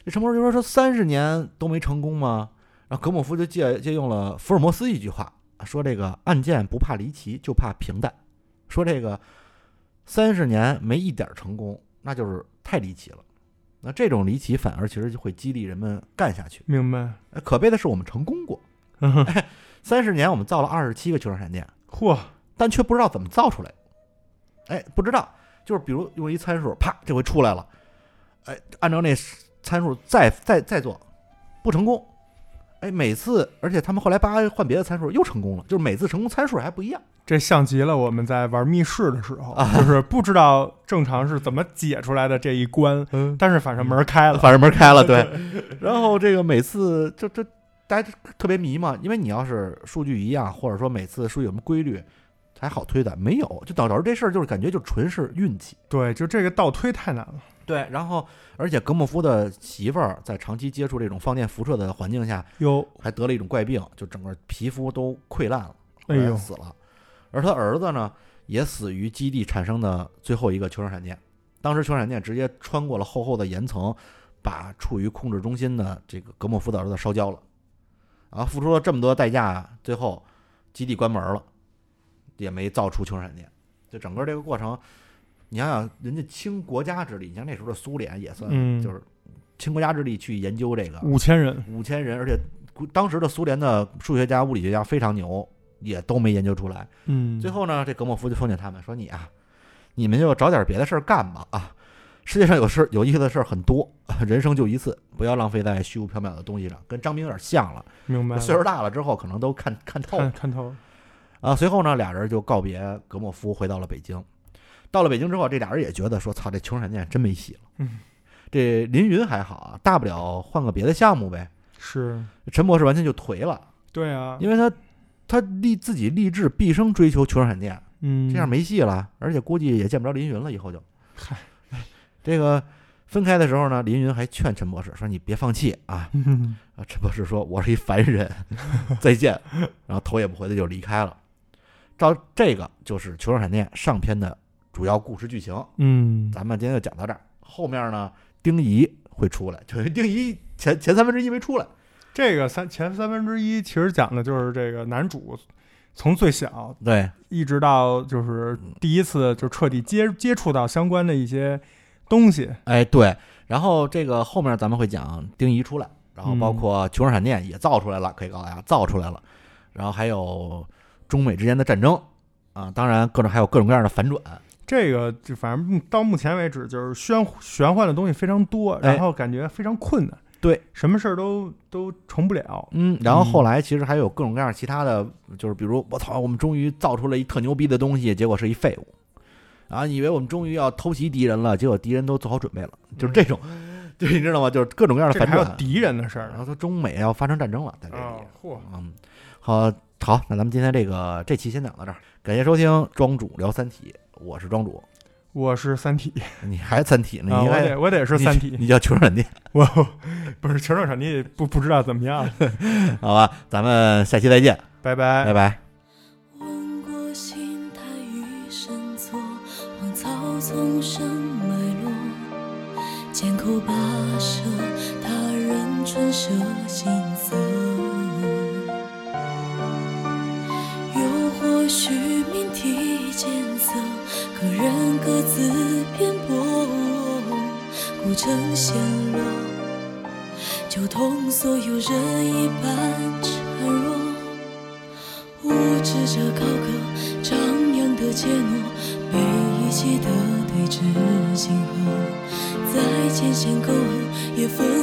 这陈博士就说说三十年都没成功吗？然后格莫夫就借借用了福尔摩斯一句话，说这个案件不怕离奇，就怕平淡。说这个三十年没一点成功，那就是太离奇了。那这种离奇反而其实就会激励人们干下去。明白。呃可悲的是，我们成功过。三十年我们造了二十七个球状闪电，嚯，但却不知道怎么造出来。哎，不知道，就是比如用一参数，啪，这回出来了。哎，按照那参数再再再做，不成功。哎，每次，而且他们后来叭换别的参数又成功了，就是每次成功参数还不一样。这像极了我们在玩密室的时候，啊就是不知道正常是怎么解出来的这一关，嗯，但是反正门开了。反正门开了，对。然后这个每次就这大家特别迷嘛，因为你要是数据一样，或者说每次数据有什么规律，还好推的，没有，就导致这事儿就是感觉就纯是运气。对，就这个倒推太难了。对，然后而且格莫夫的媳妇儿在长期接触这种放电辐射的环境下，哟，还得了一种怪病，就整个皮肤都溃烂了，哎呦死了。而他儿子呢，也死于基地产生的最后一个球状闪电。当时球状闪电直接穿过了厚厚的岩层，把处于控制中心的这个格莫夫的儿子烧焦了。啊，付出了这么多代价，最后基地关门了，也没造出球状闪电。就整个这个过程，你想想，人家倾国家之力，你像那时候的苏联也算嗯就是倾国家之力去研究这个，五千人，五千人，而且当时的苏联的数学家、物理学家非常牛，也都没研究出来。嗯，最后呢，这格莫夫就奉劝他们说：“你啊，你们就找点别的事儿干吧啊！世界上有事有意思的事儿很多，人生就一次，不要浪费在虚无缥缈的东西上。”跟张明有点像了，明白，岁数大了之后可能都看看透看看透了。啊。随后呢，俩人就告别格莫夫，回到了北京。到了北京之后，这俩人也觉得说：“操，这穷闪电真没戏了。”嗯，这林云还好啊，大不了换个别的项目呗。是，陈博士完全就颓了。对啊，因为他他立自己立志毕生追求球状闪电，嗯，这样没戏了，而且估计也见不着林云了，以后就。嗨，这个分开的时候呢，林云还劝陈博士说：“你别放弃啊！”陈博士说：“我是一凡人，再见。”然后头也不回的就离开了。照这个就是球状闪电上篇的主要故事剧情，嗯，咱们今天就讲到这儿。后面呢，丁仪会出来，就是丁仪前前三分之一没出来，这个三前三分之一其实讲的就是这个男主从最小对，一直到就是第一次就彻底接接触到相关的一些东西。哎，对，然后这个后面咱们会讲丁仪出来，然后包嗯括穷人闪电也造出来了，可以告诉大家造出来了，然后还有中美之间的战争啊，当然各种还有各种各样的反转，这个就反正到目前为止，就是玄玄幻的东西非常多，哎然后感觉非常困难。对，什么事儿都都成不了。嗯，然后嗯后来其实还有各种各样其他的，就是比如我操，我们终于造出了一特牛逼的东西，结果是一废物，啊，以为我们终于要偷袭敌人了，结果敌人都做好准备了，就是这种，对你知道吗？就是各种各样的反转，还有敌人的事儿。然后说中美要发生战争了，在这里。啊，嚯，嗯，好好，那咱们今天这个这期先讲到这儿，感谢收听《庄主聊三体》，我是庄主，我是三体你还三体呢？啊，你还我得我得是三体，你叫球闪电，我 不是球状闪电，不不知道怎么样。好吧？咱们下期再见，拜拜拜。拜。问过心态与神错，荒草丛生脉络，缄口跋涉他人春舍心曾陷落，就同所有人一般孱弱。无知者高歌，张扬的怯懦，被遗弃的对峙星河，在艰险沟壑也分。